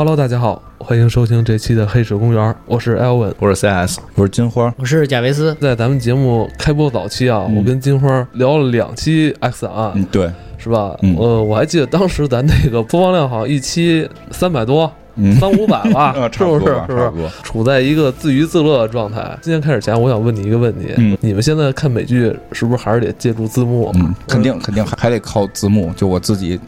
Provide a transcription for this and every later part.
Hello，大家好，欢迎收听这期的《黑水公园》，我是 Elvin，我是 CS，我是金花，我是贾维斯。在咱们节目开播早期啊，嗯我跟金花聊了两期 X 档案，嗯，对，是吧？嗯呃，我还记得当时咱那个播放量好像一期三百多，嗯，三五百吧，啊，是不是？差不多，是不是？差不多。处在一个自娱自乐的状态。今天开始前，我想问你一个问题：嗯你们现在看美剧是不是还是得借助字幕？嗯，肯定肯定还还得靠字幕，就我自己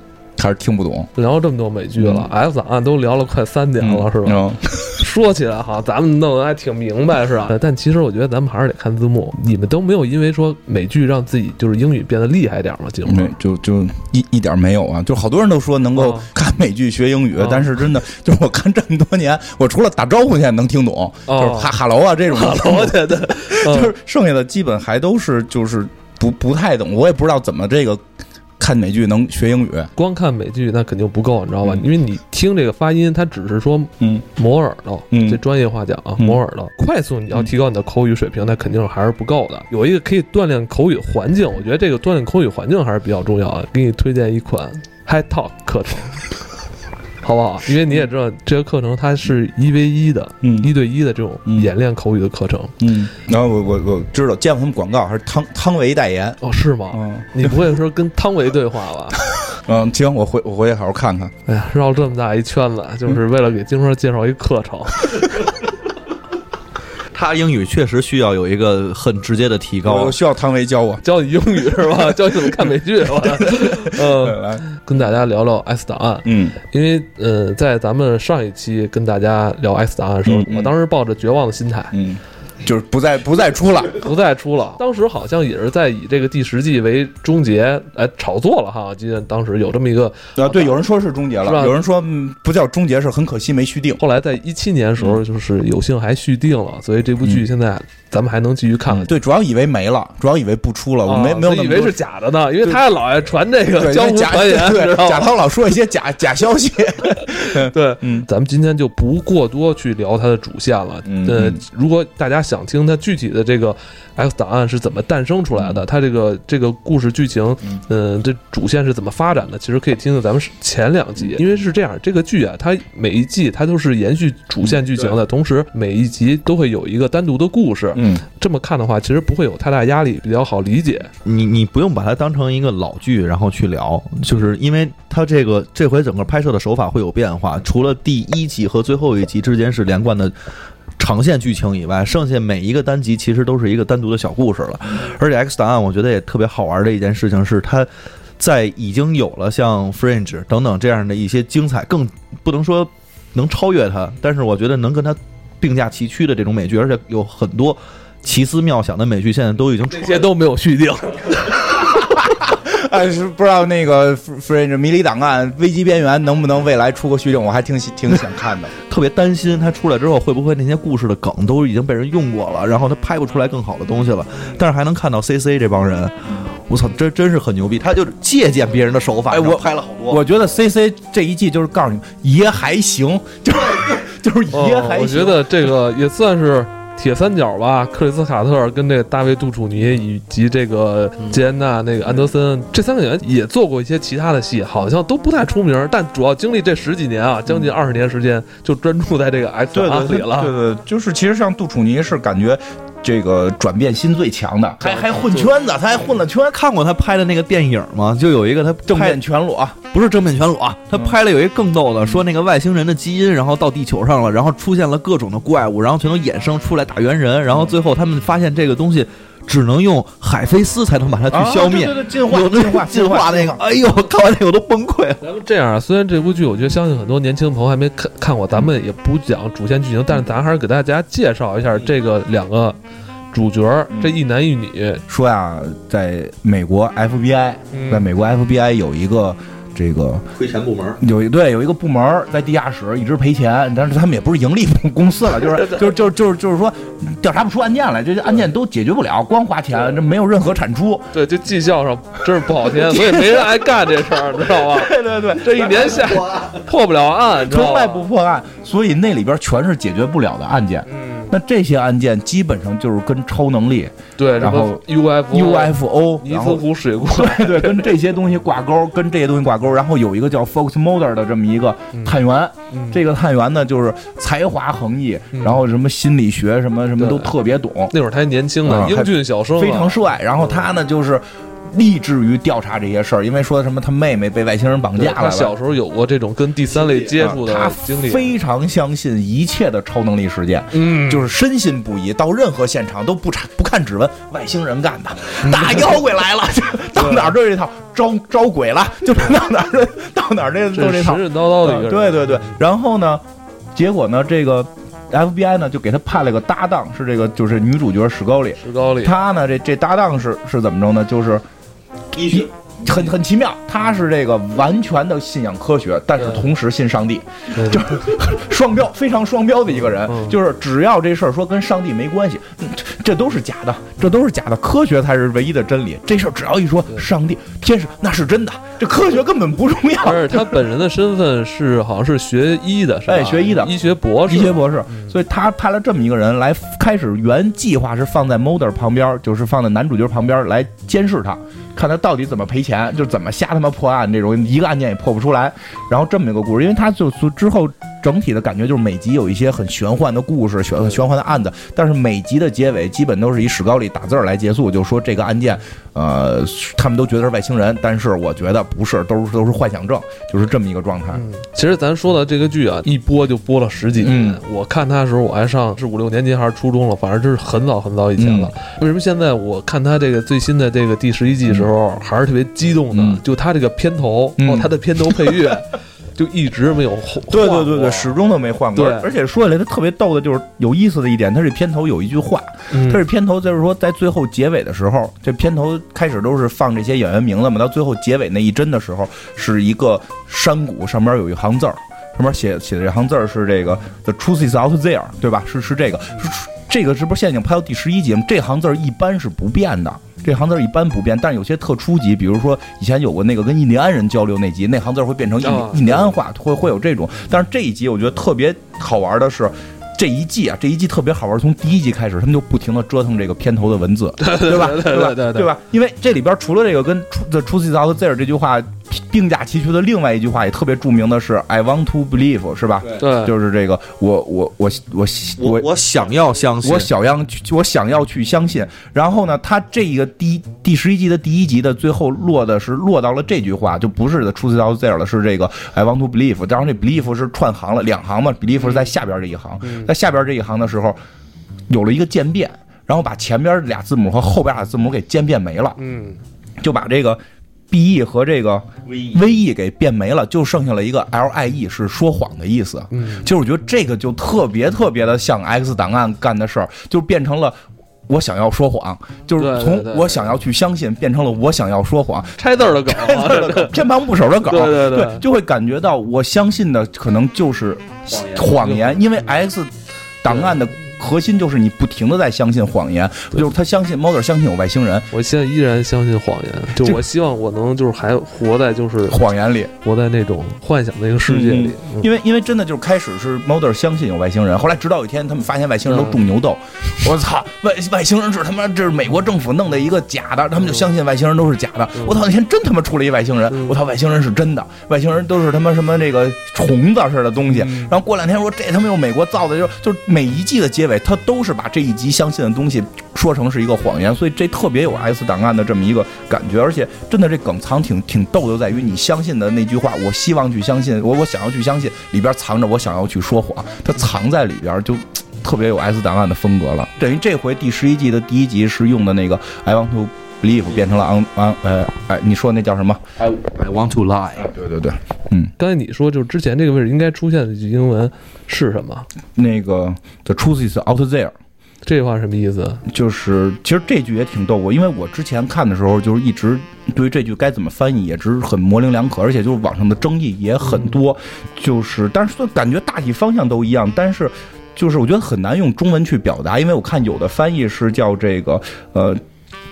还是听不懂，聊了这么多美剧了、，F 档案都聊了快三年了，是吧？嗯，说起来哈，咱们弄得还挺明白，是吧？但其实我觉得咱们还是得看字幕。你们都没有因为说美剧让自己就是英语变得厉害点吗？节目没就就一一点没有啊，就好多人都说能够哦看美剧学英语哦，但是真的 就是我看这么多年，我除了打招呼现在能听懂，哦就是哈哈喽啊这种，我觉得，就是剩下的基本还都是就是不不太懂，我也不知道怎么这个看美剧能学英语，光看美剧那肯定不够，你知道吧？嗯因为你听这个发音，它只是说嗯磨耳朵，嗯这专业话讲啊，嗯磨耳朵。快速你要提高你的口语水平，那肯定还是不够的。有一个可以锻炼口语环境，我觉得这个锻炼口语环境还是比较重要的。给你推荐一款 High Talk 课程。好不好？因为你也知道，这个课程它是一 v 一的，嗯一对一的这种嗯演练口语的课程。嗯，然后我我我知道见过他们广告，还是汤汤唯代言，哦，是吗？嗯你不会说跟汤唯对话吧？嗯，行，我回我回去好好看看。哎呀，绕这么大一圈子，就是为了给金花介绍一课程。他英语确实需要有一个很直接的提高我。需要汤唯教我。教你英语是吧？教你怎么看美剧是吧？嗯，来，跟大家聊聊 S 档案，嗯因为呃，在咱们上一期跟大家聊 S 档案的时候，嗯嗯我当时抱着绝望的心态，嗯，就是不再不再出了。不再出了。当时好像也是在以这个第十季为终结来炒作了哈。我记得当时有这么一个，啊，对，有人说是终结了，有人说嗯不叫终结，是很可惜没续订。后来在一七年的时候，就是有幸还续订了，所以这部剧嗯现在咱们还能继续看看。对，主要以为没了，主要以为不出了，我啊没没有以为是假的呢，因为他老爱传这个对江湖假传言，对？贾涛老说一些假 假消息。对，嗯咱们今天就不过多去聊它的主线了。嗯，如果大家想听它具体的这个 X 档案是怎么诞生出来的，它这个这个故事剧情，嗯嗯，这主线是怎么发展的，其实可以听听咱们前两集，因为是这样，这个剧啊，它每一季它都是延续主线剧情的，同时每一集都会有一个单独的故事。嗯这么看的话，其实不会有太大压力，比较好理解。你你不用把它当成一个老剧，然后去聊，就是因为它这个这回整个拍摄的手法会有变化，除了第一集和最后一集之间是连贯的。长线剧情以外，剩下每一个单集其实都是一个单独的小故事了。而且《X 档案》我觉得也特别好玩的一件事情是，它在已经有了像《Fringe》等等这样的一些精彩，更不能说能超越它，但是我觉得能跟它并驾齐驱的这种美剧，而且有很多奇思妙想的美剧，现在都已经这些都没有续订，哎，是不知道那个《Fringe 迷离档案》危机边缘能不能未来出个续订，我还挺喜挺想看的。特别担心它出来之后会不会那些故事的梗都已经被人用过了，然后他拍不出来更好的东西了。但是还能看到 C C 这帮人，我操，真真是很牛逼，他就借鉴别人的手法，哎我拍了好多。我觉得 C C 这一季就是告诉你爷还行，就是 就是爷还行。哦我觉得这个也算是铁三角吧，克里斯卡特跟这个大卫杜楚尼以及这个吉安娜那个安德森这三个演员也做过一些其他的戏，好像都不太出名，但主要经历这十几年啊，将近二十年时间，就专注在这个 X 对对对档案里了。对对，就是其实像杜楚尼是感觉这个转变心最强的，还还混圈子，他还混了圈，看过他拍的那个电影吗？就有一个他正面全裸。不是正面全裸啊，他拍了有一个更逗的，说那个外星人的基因，然后到地球上了，然后出现了各种的怪物，然后全都衍生出来打猿人，然后最后他们发现这个东西只能用海飞丝才能把它去消灭，啊对对对，进化进化进化那个，哎呦，看完那个我都崩溃了。咱们这样啊，虽然这部剧我觉得相信很多年轻朋友还没看看过，咱们也不讲主线剧情，但是咱还是给大家介绍一下这个两个主角儿，这一男一女。说呀，在美国 FBI，嗯在美国 FBI 有一个这个亏钱部门，有一对有一个部门在地下室一直赔钱，但是他们也不是盈利公司了，就是 就是就是就是就是说调查不出案件来，这些案件都解决不了，光花钱，这没有任何产出。对，就绩效上真是不好听，所以没人爱干这事儿，知道吧？对对对，这一年下 破不了案，从来不破案，所以那里边全是解决不了的案件。嗯，那这些案件基本上就是跟超能力、对，然后 UFO、UFO，尼斯湖水怪，对对，跟这些东西挂钩，跟这些东西挂钩。然后有一个叫 Fox Mulder 的这么一个探员，嗯。这个探员呢就是才华横溢，嗯。然后什么心理学什么什么都特别懂，那会儿他还年轻呢啊，英俊小生啊，非常帅。然后他呢就是立志于调查这些事儿，因为说什么他妹妹被外星人绑架了。他小时候有过这种跟第三类接触的他经历，非常相信一切的超能力事件，嗯，就是深信不疑，到任何现场都不查不看指纹，外星人干的，嗯。大妖怪来了，就到哪儿都是这套，招招鬼了，就是到哪儿到哪儿这都是这套。这神，神叨叨的一个人，对对对，然后呢，结果呢，这个 FBI 呢就给他派了个搭档，是这个就是女主角史高里，史高里，他呢这这搭档是是怎么着呢？就是一很很奇妙，他是这个完全的信仰科学，但是同时信上帝，就是双标，非常双标的一个人。嗯就是只要这事儿说跟上帝没关系，嗯这这都是假的，这都是假的，科学才是唯一的真理。这事儿只要一说上帝、天使，那是真的，这科学根本不重要。而且他 本人的身份是好像是学医的，是吧？哎学医的医学博士，医学博士，嗯所以他派了这么一个人来，开始原计划是放在 Mulder 旁边，就是放在男主角旁边来监视他，看他到底怎么赔钱，就怎么瞎他妈破案，这种一个案件也破不出来。然后这么一个故事，因为他就就之后整体的感觉就是每集有一些很玄幻的故事、玄玄幻的案子，但是每集的结尾基本都是以史高里打字儿来结束，就说这个案件，呃，他们都觉得是外星人，但是我觉得不是，都是都是幻想症，就是这么一个状态。嗯，其实咱说的这个剧啊，一播就播了十几年。嗯我看它的时候，我还上是五六年级还是初中了，反正这是很早很早以前了。嗯为什么现在我看它这个最新的这个第十一季的时候，还是特别激动的？嗯就它这个片头，嗯哦，它的片头配乐 就一直没有换。对对对对，始终都没换过。对而且说起来，它特别逗的就是有意思的一点，它这片头有一句话，嗯它这片头就是说在最后结尾的时候，这片头开始都是放这些演员名字嘛，到最后结尾那一帧的时候，是一个山谷上面有一行字儿，上面写写的这行字儿是这个 “The truth is out there”，对吧？是是这个，是这个是不是现在已经拍到第十一集了？这行字儿一般是不变的。这行字儿一般不变，但是有些特初级，比如说以前有过那个跟印第安人交流那集，那行字儿会变成印啊印第安话，会会有这种。但是这一集我觉得特别好玩的是，这一季啊，这一季特别好玩，从第一集开始，他们就不停的折腾这个片头的文字，对吧？对对吧？对吧？因为这里边除了这个跟 “the truth is out there” 这句话并驾齐驱的另外一句话也特别著名的是 “I want to believe”，是吧？对，就是这个，我我我我我我想要相信，我想要去，我想要去相信。然后呢，他这个第第十一集的第一集的最后落的是落到了这句话，就不是的 truth is out there 了，是这个 I want to believe。当然这 believe 是串行了，两行嘛，believe 是在下边这一行，在下边这一行的时候有了一个渐变，然后把前边俩字母和后边俩字母给渐变没了，嗯，就把这个 B E 和这个 V E 给变没了，就剩下了一个 L I E 是说谎的意思。嗯，其实我觉得这个就特别特别的像 X 档案干的事儿，就变成了。我想要说谎，就是从我想要去相信变成了我想要说谎，拆字儿的梗拆字儿的梗，偏旁部首的梗，对对对就会感觉到我相信的可能就是谎言，因为 X 档案的核心就是你不停的在相信谎言，就是他相信 Mulder 相信有外星人，我现在依然相信谎言，就我希望我能就是还活在就是谎言里，活在那种幻想的一个世界里。嗯因为因为真的就是开始是 Mulder 相信有外星人，后来直到有一天他们发现外星人都种牛痘，我操，外外星人是他妈这是美国政府弄的一个假的，他们就相信外星人都是假的。我操，那天真他妈出了一外星人，嗯。我操，外星人是真的，外星人都是他妈什么那个虫子似的东西。嗯。然后过两天说这他妈又美国造的，就就每一季的结尾，他都是把这一集相信的东西说成是一个谎言，所以这特别有 S 档案的这么一个感觉，而且真的这梗藏挺挺逗的，在于你相信的那句话，我希望去相信，我我想要去相信，里边藏着我想要去说谎，它藏在里边就。特别有 S 档案的风格了，等于这回第十一季的第一集是用的那个 I want to believe 变成了 on on 呃哎，你说那叫什么？I I want to lie。对对对，嗯刚才你说就是之前这个位置应该出现的一句英文是什么？那个 The truth is out there，这句话什么意思？就是其实这句也挺逗我，因为我之前看的时候就是一直对于这句该怎么翻译也只是很模棱两可，而且就是网上的争议也很多，就是但是说感觉大体方向都一样，但是就是我觉得很难用中文去表达，因为我看有的翻译是叫这个呃。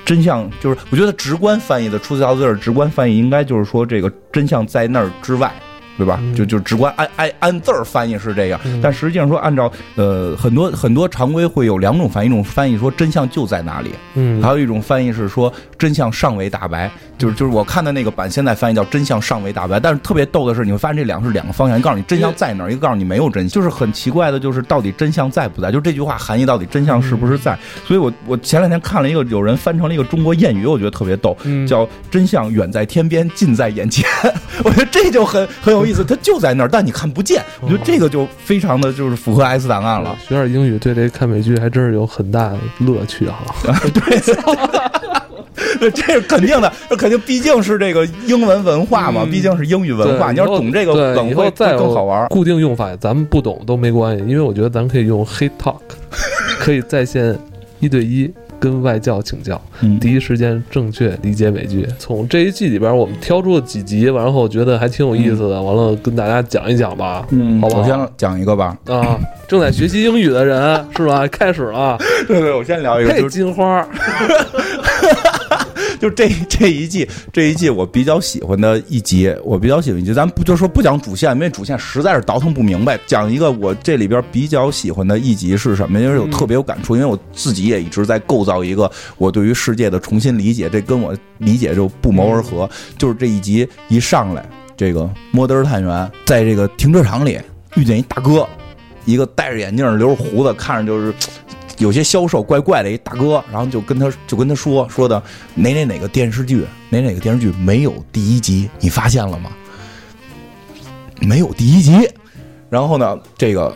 真相就是，我觉得直观翻译的“出自 out there”，直观翻译应该就是说这个真相在那儿之外，对吧？嗯就就直观按按按字儿翻译是这样，嗯但实际上说按照呃很多很多常规会有两种翻译，一种翻译说真相就在哪里，嗯还有一种翻译是说真相尚未大白，就是就是我看的那个版现在翻译叫真相尚未大白，但是特别逗的是，你会发现这两个是两个方向，一个告诉你真相在哪儿，一个告诉你没有真相，就是很奇怪的，就是到底真相在不在，就是这句话含义到底真相是不是在。所以我我前两天看了一个有人翻成了一个中国谚语，我觉得特别逗，嗯叫真相远在天边，近在眼前。我觉得这就很很有意思，它就在那儿，但你看不见。我觉得这个就非常的就是符合 S 档案了。学点英语对这看美剧还真是有很大的乐趣哈。对，这是肯定的，这肯定毕竟是这个英文文化嘛，嗯毕竟是英语文化。你要懂这个以后梗会再更好玩。固定用法咱们不懂都没关系，因为我觉得咱可以用 Hate Talk，可以在线一对一跟外教请教，嗯第一时间正确理解美剧。从这一季里边，我们挑出了几集，然后觉得还挺有意思的，完了跟大家讲一讲吧。嗯，好不好我先讲一个吧。啊，正在学习英语的人是吧？开始了，对对，我先聊一个，嘿，就是金花，就这这一季这一季我比较喜欢的一集，我比较喜欢一集，咱不就说不讲主线，因为主线实在是倒腾不明白。讲一个我这里边比较喜欢的一集是什么？因为有特别有感触，因为我自己也一直在构造一个我对于世界的重新理解，这跟我理解就不谋而合。就是这一集一上来，这个摩登探员在这个停车场里遇见一大哥，一个戴着眼镜、留着胡子，看着就是。有些销售怪怪的一大哥，然后就跟他就跟他说说的哪哪哪个电视剧哪哪个电视剧没有第一集，你发现了吗？没有第一集。然后呢，这个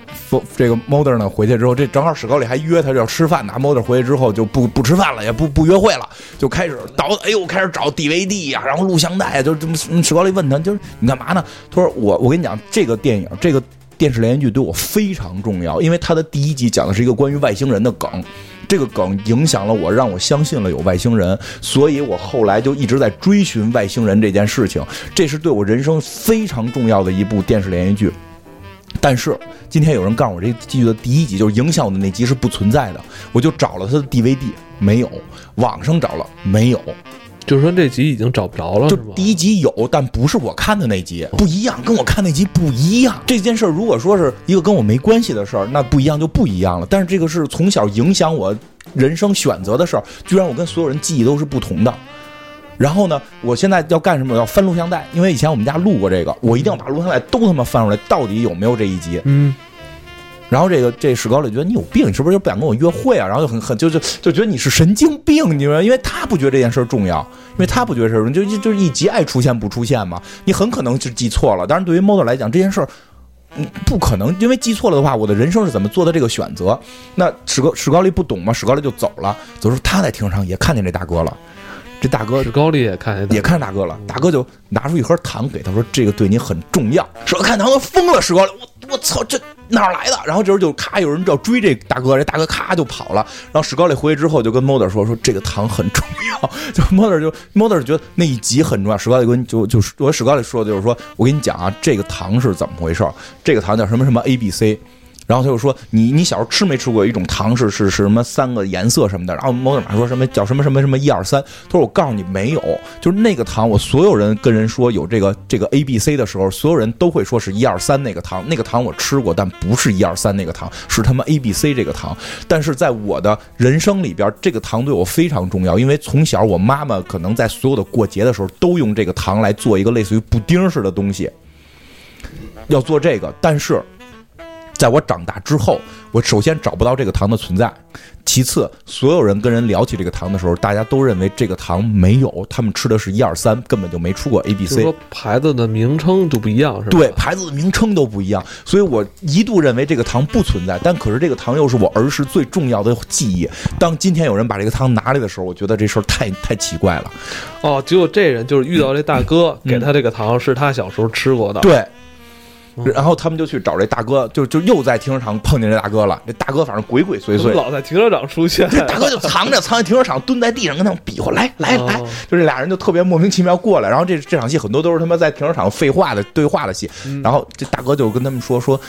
这个 Molder 呢回去之后，这正好史高里还约他要吃饭呢。，Molder 回去之后就不不吃饭了，也不不约会了，就开始倒，哎呦，开始找 DVD 呀、然后录像带呀，就这么。嗯史高里问他，就是你干嘛呢？他说我我跟你讲，这个电影这个电视连续剧对我非常重要，因为它的第一集讲的是一个关于外星人的梗。这个梗影响了我，让我相信了有外星人，所以我后来就一直在追寻外星人这件事情。这是对我人生非常重要的一部电视连续剧。但是今天有人告诉我，这剧的第一集就是影响我的那集是不存在的，我就找了他的 DVD，没有，网上找了没有，就是说这集已经找不着了，就？第一集有，但不是我看的那集，不一样，跟我看那集不一样。这件事儿如果说是一个跟我没关系的事儿，那不一样就不一样了。但是这个是从小影响我人生选择的事儿，居然我跟所有人记忆都是不同的。然后呢，我现在要干什么？我要翻录像带，因为以前我们家录过这个，我一定要把录像带都他妈翻出来，到底有没有这一集？嗯，然后这个这史高丽觉得你有病，你是不是就不想跟我约会啊？然后就很很就就就觉得你是神经病，你知道吗？因为他不觉得这件事重要，因为他不觉得事儿就就就一集爱出现不出现嘛，你很可能就记错了。但是对于 Model 来讲，这件事儿。嗯，不可能，因为记错了的话，我的人生是怎么做的这个选择？那史高史高利不懂嘛，史高利就走了。走时候他在停车场也看见这大哥了，这大哥史高利也看见也看见大哥了，大哥就拿出一盒糖给他说：“这个对你很重要。”史高看糖都疯了，史高丽，我我操，这哪儿来的？然后这时候就咔，有人就要追这大哥，这大哥咔就跑了。然后史高里回去之后就跟 Mother 说：“说这个糖很重要。”就 Mother 就 Mother 觉得那一集很重要。史高里跟就就是我史高里说的就是说，我跟你讲啊，这个糖是怎么回事儿？这个糖叫什么什么 A B C。然后他就说：“你你小时候吃没吃过一种糖是是是什么三个颜色什么的？”然后某马说什么叫什么什么什么一二三。他说：“我告诉你没有，就是那个糖，我所有人跟人说有这个这个 A B C 的时候，所有人都会说是一二三那个糖，那个糖我吃过，但不是一二三那个糖，是他妈 A B C 这个糖。但是在我的人生里边，这个糖对我非常重要，因为从小我妈妈可能在所有的过节的时候都用这个糖来做一个类似于布丁似的东西，要做这个，但是。”在我长大之后，我首先找不到这个糖的存在，其次，所有人跟人聊起这个糖的时候，大家都认为这个糖没有，他们吃的是一二三，根本就没出过 A B C。说牌子的名称就不一样，是吧？对，牌子的名称都不一样，所以我一度认为这个糖不存在，但可是这个糖又是我儿时最重要的记忆。当今天有人把这个糖拿来的时候，我觉得这事儿太太奇怪了。哦，结果这人就是遇到这大哥，嗯给他这个糖是他小时候吃过的。对。嗯然后他们就去找这大哥，就就又在停车场碰见这大哥了。这大哥反正鬼鬼祟祟，老在停车场出现。这大哥就藏着，藏在停车场，蹲在地上跟他们比划，来来来，哦就这俩人就特别莫名其妙过来。然后这这场戏很多都是他妈在停车场废话的对话的戏。嗯然后这大哥就跟他们说说，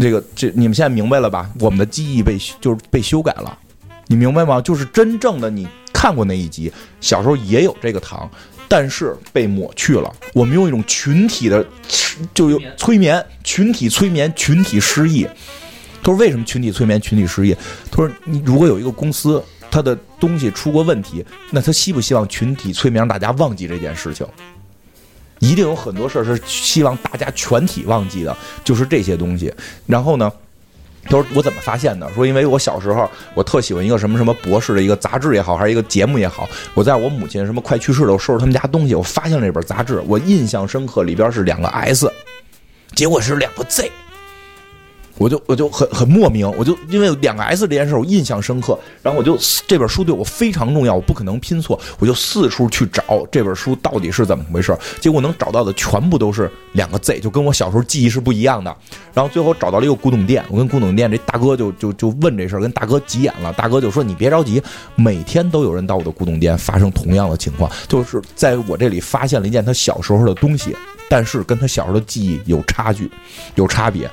这个这你们现在明白了吧？我们的记忆被就是被修改了，你明白吗？就是真正的你看过那一集，小时候也有这个糖。但是被抹去了。我们用一种群体的，就有催眠，群体催眠，群体失忆。他说为什么群体催眠，群体失忆？他说你如果有一个公司，他的东西出过问题，那他希不希望群体催眠让大家忘记这件事情？一定有很多事儿是希望大家全体忘记的，就是这些东西。然后呢？他说我怎么发现的？说因为我小时候我特喜欢一个什么什么博士的一个杂志也好，还是一个节目也好，我在我母亲什么快去世了，我收拾他们家东西，我发现了这本杂志，我印象深刻，里边是两个 S，结果是两个 Z。我就我就很很莫名，我就因为两个 S 这件事我印象深刻，然后我就这本书对我非常重要，我不可能拼错，我就四处去找这本书到底是怎么回事，结果能找到的全部都是两个 Z，就跟我小时候记忆是不一样的。然后最后找到了一个古董店，我跟古董店这大哥就就就问这事儿，跟大哥急眼了，大哥就说你别着急，每天都有人到我的古董店发生同样的情况，就是在我这里发现了一件他小时候的东西，但是跟他小时候的记忆有差距，有差别。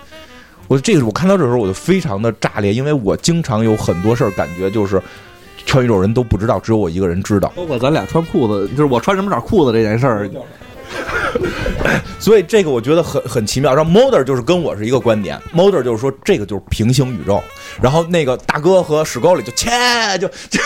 我这个我看到这时候我就非常的炸裂，因为我经常有很多事儿感觉就是全宇宙人都不知道，只有我一个人知道。包括咱俩穿裤子，就是我穿什么色裤子这件事儿。所以这个我觉得很很奇妙。然后 Moder 就是跟我是一个观点，Moder 就是说这个就是平行宇宙。然后那个大哥和史高里就切就就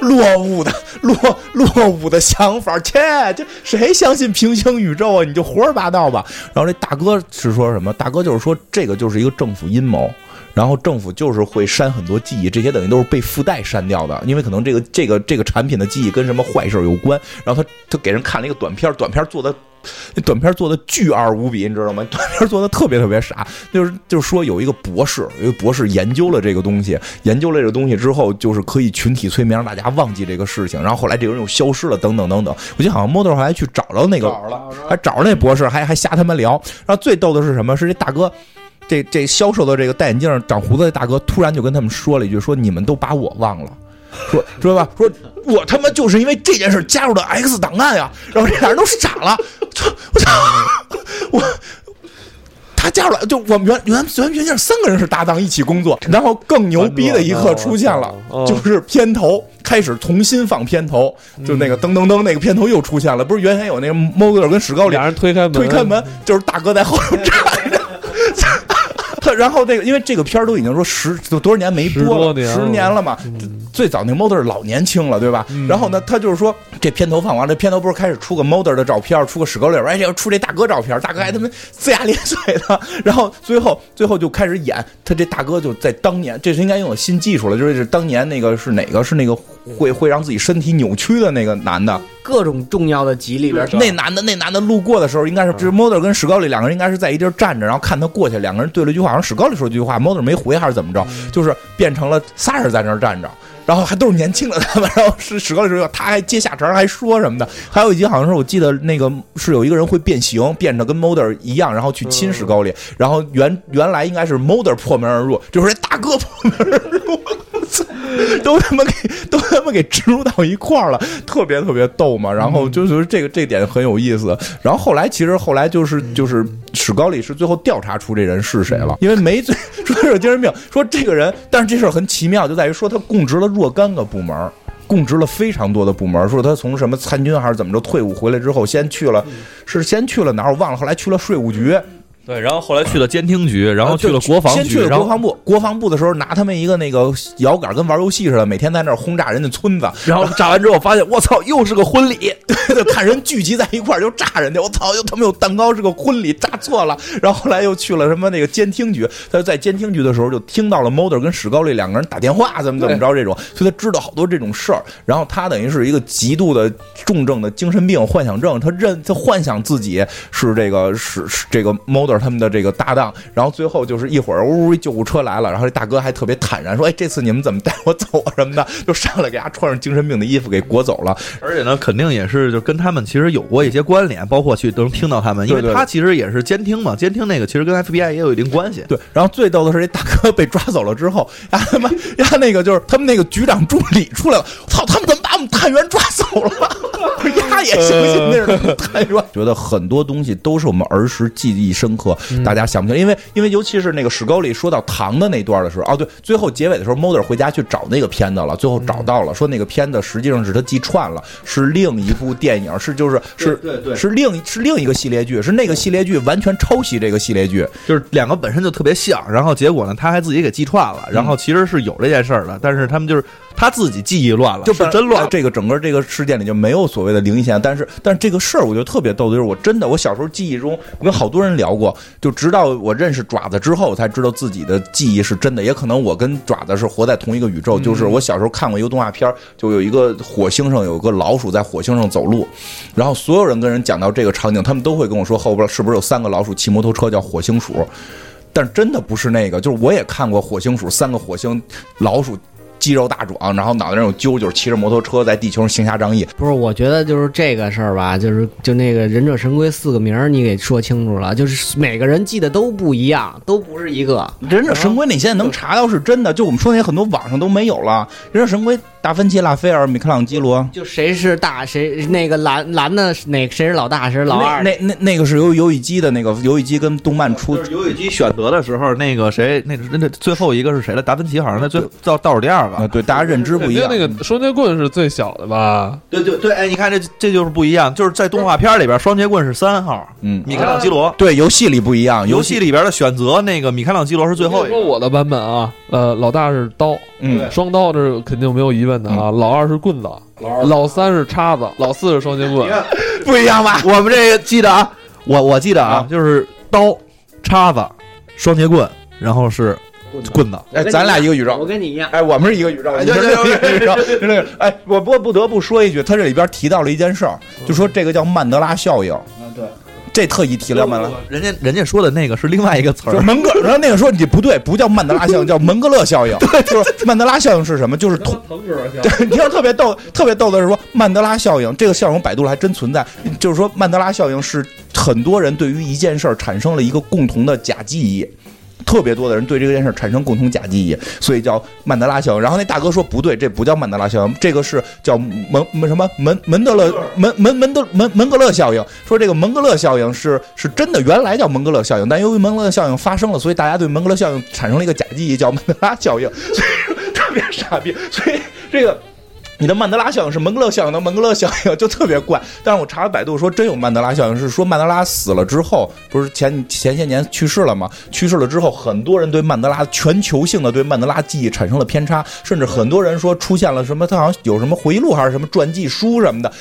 落伍的落落伍的想法，切这谁相信平行宇宙啊？你就胡说八道吧。然后这大哥是说什么？大哥就是说这个就是一个政府阴谋。然后政府就是会删很多记忆，这些等于都是被附带删掉的，因为可能这个这个这个产品的记忆跟什么坏事有关。然后他他给人看了一个短片，短片做的那短片做的巨二无比，你知道吗？短片做的特别特别傻，就是就是说有一个博士，有一个博士研究了这个东西，研究了这个东西之后，就是可以群体催眠，让大家忘记这个事情。然后后来这个人又消失了，等等等等。我记得好像 model 还去找着那个，还找着那博士，还还瞎他妈聊。然后最逗的是什么？是这大哥。这这销售的这个戴眼镜长胡子的大哥突然就跟他们说了一句：“说你们都把我忘了，说知道吧？说我他妈就是因为这件事加入的 X 档案呀！”然后这俩人都傻了，我操！我他加入了，就我们原原原原先三个人是搭档一起工作，然后更牛逼的一刻出现了，就是片头开始重新放片头，就那个噔噔噔那个片头又出现了，不是原先有那个 m o 跟史高俩人推开门，推开门就是大哥在后头站 着。然后这个，因为这个片儿都已经说十多少年没播了，十年了嘛。最早那 Moder 老年轻了，对吧？然后呢，他就是说这片头放完，这片头不是开始出个 Moder 的照片，出个史高里，而且要出这大哥照片，大哥还他妈龇牙咧嘴的。然后最后最后就开始演，他这大哥就在当年，这是应该用新技术了，就是当年那个是哪个是那个会会让自己身体扭曲的那个男的。各种重要的集里边，那男的那男的路过的时候，应该是就是 Moder 跟史高里两个人应该是在一地儿站着，然后看他过去，两个人对了一句话，好像史高里说一句话，Moder 没回还是怎么着，就是变成了仨人在那儿站着，然后还都是年轻的他们，然后是史高里说他还接下茬还说什么的，还有一集好像是我记得那个是有一个人会变形，变得跟 Moder 一样，然后去亲史高里，然后原原来应该是 Moder 破门而入，就是大哥破门而入。都他妈给都他妈给植入到一块儿了，特别特别逗嘛。然后就是这个这点很有意思。然后后来其实后来就是就是史高里是最后调查出这人是谁了，因为没罪 说是精神病，说这个人，但是这事儿很奇妙，就在于说他供职了若干个部门，供职了非常多的部门。说他从什么参军还是怎么着退伍回来之后，先去了是先去了哪儿我忘了，后来去了税务局。对，然后后来去了监听局，然后去了国防局，先去了国防部。国防部的时候，拿他们一个那个摇杆，跟玩游戏似的，每天在那儿轰炸人家村子。然后炸完之后，发现我操，又是个婚礼，对对看人聚集在一块儿就炸人家。我操，又他妈有蛋糕，是个婚礼，炸错了。然后后来又去了什么那个监听局，他就在监听局的时候就听到了 Moder 跟史高利两个人打电话，怎么怎么着这种，所以他知道好多这种事儿。然后他等于是一个极度的重症的精神病幻想症，他认他幻想自己是这个是是这个他们的这个搭档。然后最后就是一会儿，呜呜，救护车来了，然后这大哥还特别坦然说：“哎，这次你们怎么带我走啊？什么的，就上来给他穿上精神病的衣服给裹走了。而且呢，肯定也是就跟他们其实有过一些关联，包括去都能听到他们，因为他其实也是监听嘛，监听那个其实跟 FBI 也有一定关系。对，然后最逗的是这大哥被抓走了之后，呀他妈呀那个就是他们那个局长助理出来了，操，他们怎么把们探员抓走了，丫也相信那是探员。觉得很多东西都是我们儿时记忆深刻，大家想不起来，因为因为尤其是那个史高里说到糖的那段的时候，哦对，最后结尾的时候，Mulder 回家去找那个片子了，最后找到了，说那个片子实际上是他记串了，是另一部电影，是就是是对对。是另是另一个系列剧，是那个系列剧完全抄袭这个系列剧，就是两个本身就特别像，然后结果呢，他还自己给记串了，然后其实是有这件事儿的，但是他们就是他自己记忆乱了，就是真乱了。这个整个这个事件里就没有所谓的灵异现象，但是但是这个事儿我觉得特别逗的就是，我真的我小时候记忆中，我跟好多人聊过，就直到我认识爪子之后，我才知道自己的记忆是真的。也可能我跟爪子是活在同一个宇宙，就是我小时候看过一个动画片儿，就有一个火星上有个老鼠在火星上走路，然后所有人跟人讲到这个场景，他们都会跟我说后边是不是有三个老鼠骑摩托车叫火星鼠。但真的不是那个，就是我也看过火星鼠，三个火星老鼠肌肉大壮，然后脑袋上有揪，就是骑着摩托车在地球上行侠仗义。不是，我觉得就是这个事儿吧，就是就那个忍者神龟四个名儿，你给说清楚了，就是每个人记得都不一样，都不是一个。忍者神龟你现在能查到是真的，就我们说那些很多网上都没有了。忍者神龟，达芬奇、拉斐尔、米开朗基罗，就谁是大，谁那个蓝蓝的哪谁是老大，谁是老二？那那那那个是由游戏机的那个游戏机跟动漫出就是游戏机选择的时候，那个谁，那那那最后一个是谁了？达芬奇好像在最倒倒数第二啊，对，大家认知不一样。那个双截棍是最小的吧？对对对，哎，你看这这就是不一样，就是在动画片里边，双截棍是三号，嗯，米开朗基罗。对，游戏里不一样，游戏里边的选择，那个米开朗基罗是最后一个。说我的版本啊，呃，老大是刀，嗯双刀，这是肯定没有疑问的啊。老二是棍子，老三是叉子，老四是双截棍。不一样吧？我们这个记得啊，我我记得啊，就是刀、叉子、双截棍，然后是棍子。哎，咱俩一个宇宙我。跟你一样。哎，我们是一个宇宙，哎你是对对另一个宇宙，是那个。哎，我不过不得不说一句，他这里边提到了一件事儿，就说这个叫曼德拉效应。对，这特意提了曼德拉。人家人家说的那个是另外一个词儿，就是门格，然后那个说你不对，不叫曼德拉效应，叫门格勒效应。对，就是曼德拉效应是什么？就是同对，你要特别逗，特别逗的是说曼德拉效应这个效应，百度了还真存在。就是说曼德拉效应是很多人对于一件事儿产生了一个共同的假记忆。特别多的人对这件事儿产生共同假记忆，所以叫曼德拉效应。然后那大哥说不对，这不叫曼德拉效应，这个是叫门门什么门门德勒门门门德门门格勒效应。说这个门格勒效应是是真的，原来叫门格勒效应，但由于门格勒效应发生了，所以大家对门格勒效应产生了一个假记忆，叫曼德拉效应，所以 特别傻逼。所以这个。你的曼德拉效应是蒙格勒效应的蒙格勒效应，就特别怪。但是我查了百度说真有曼德拉效应，是说曼德拉死了之后，不是前前些年去世了吗？去世了之后，很多人对曼德拉全球性的对曼德拉记忆产生了偏差，甚至很多人说出现了什么，他好像有什么回忆录还是什么传记书什么的。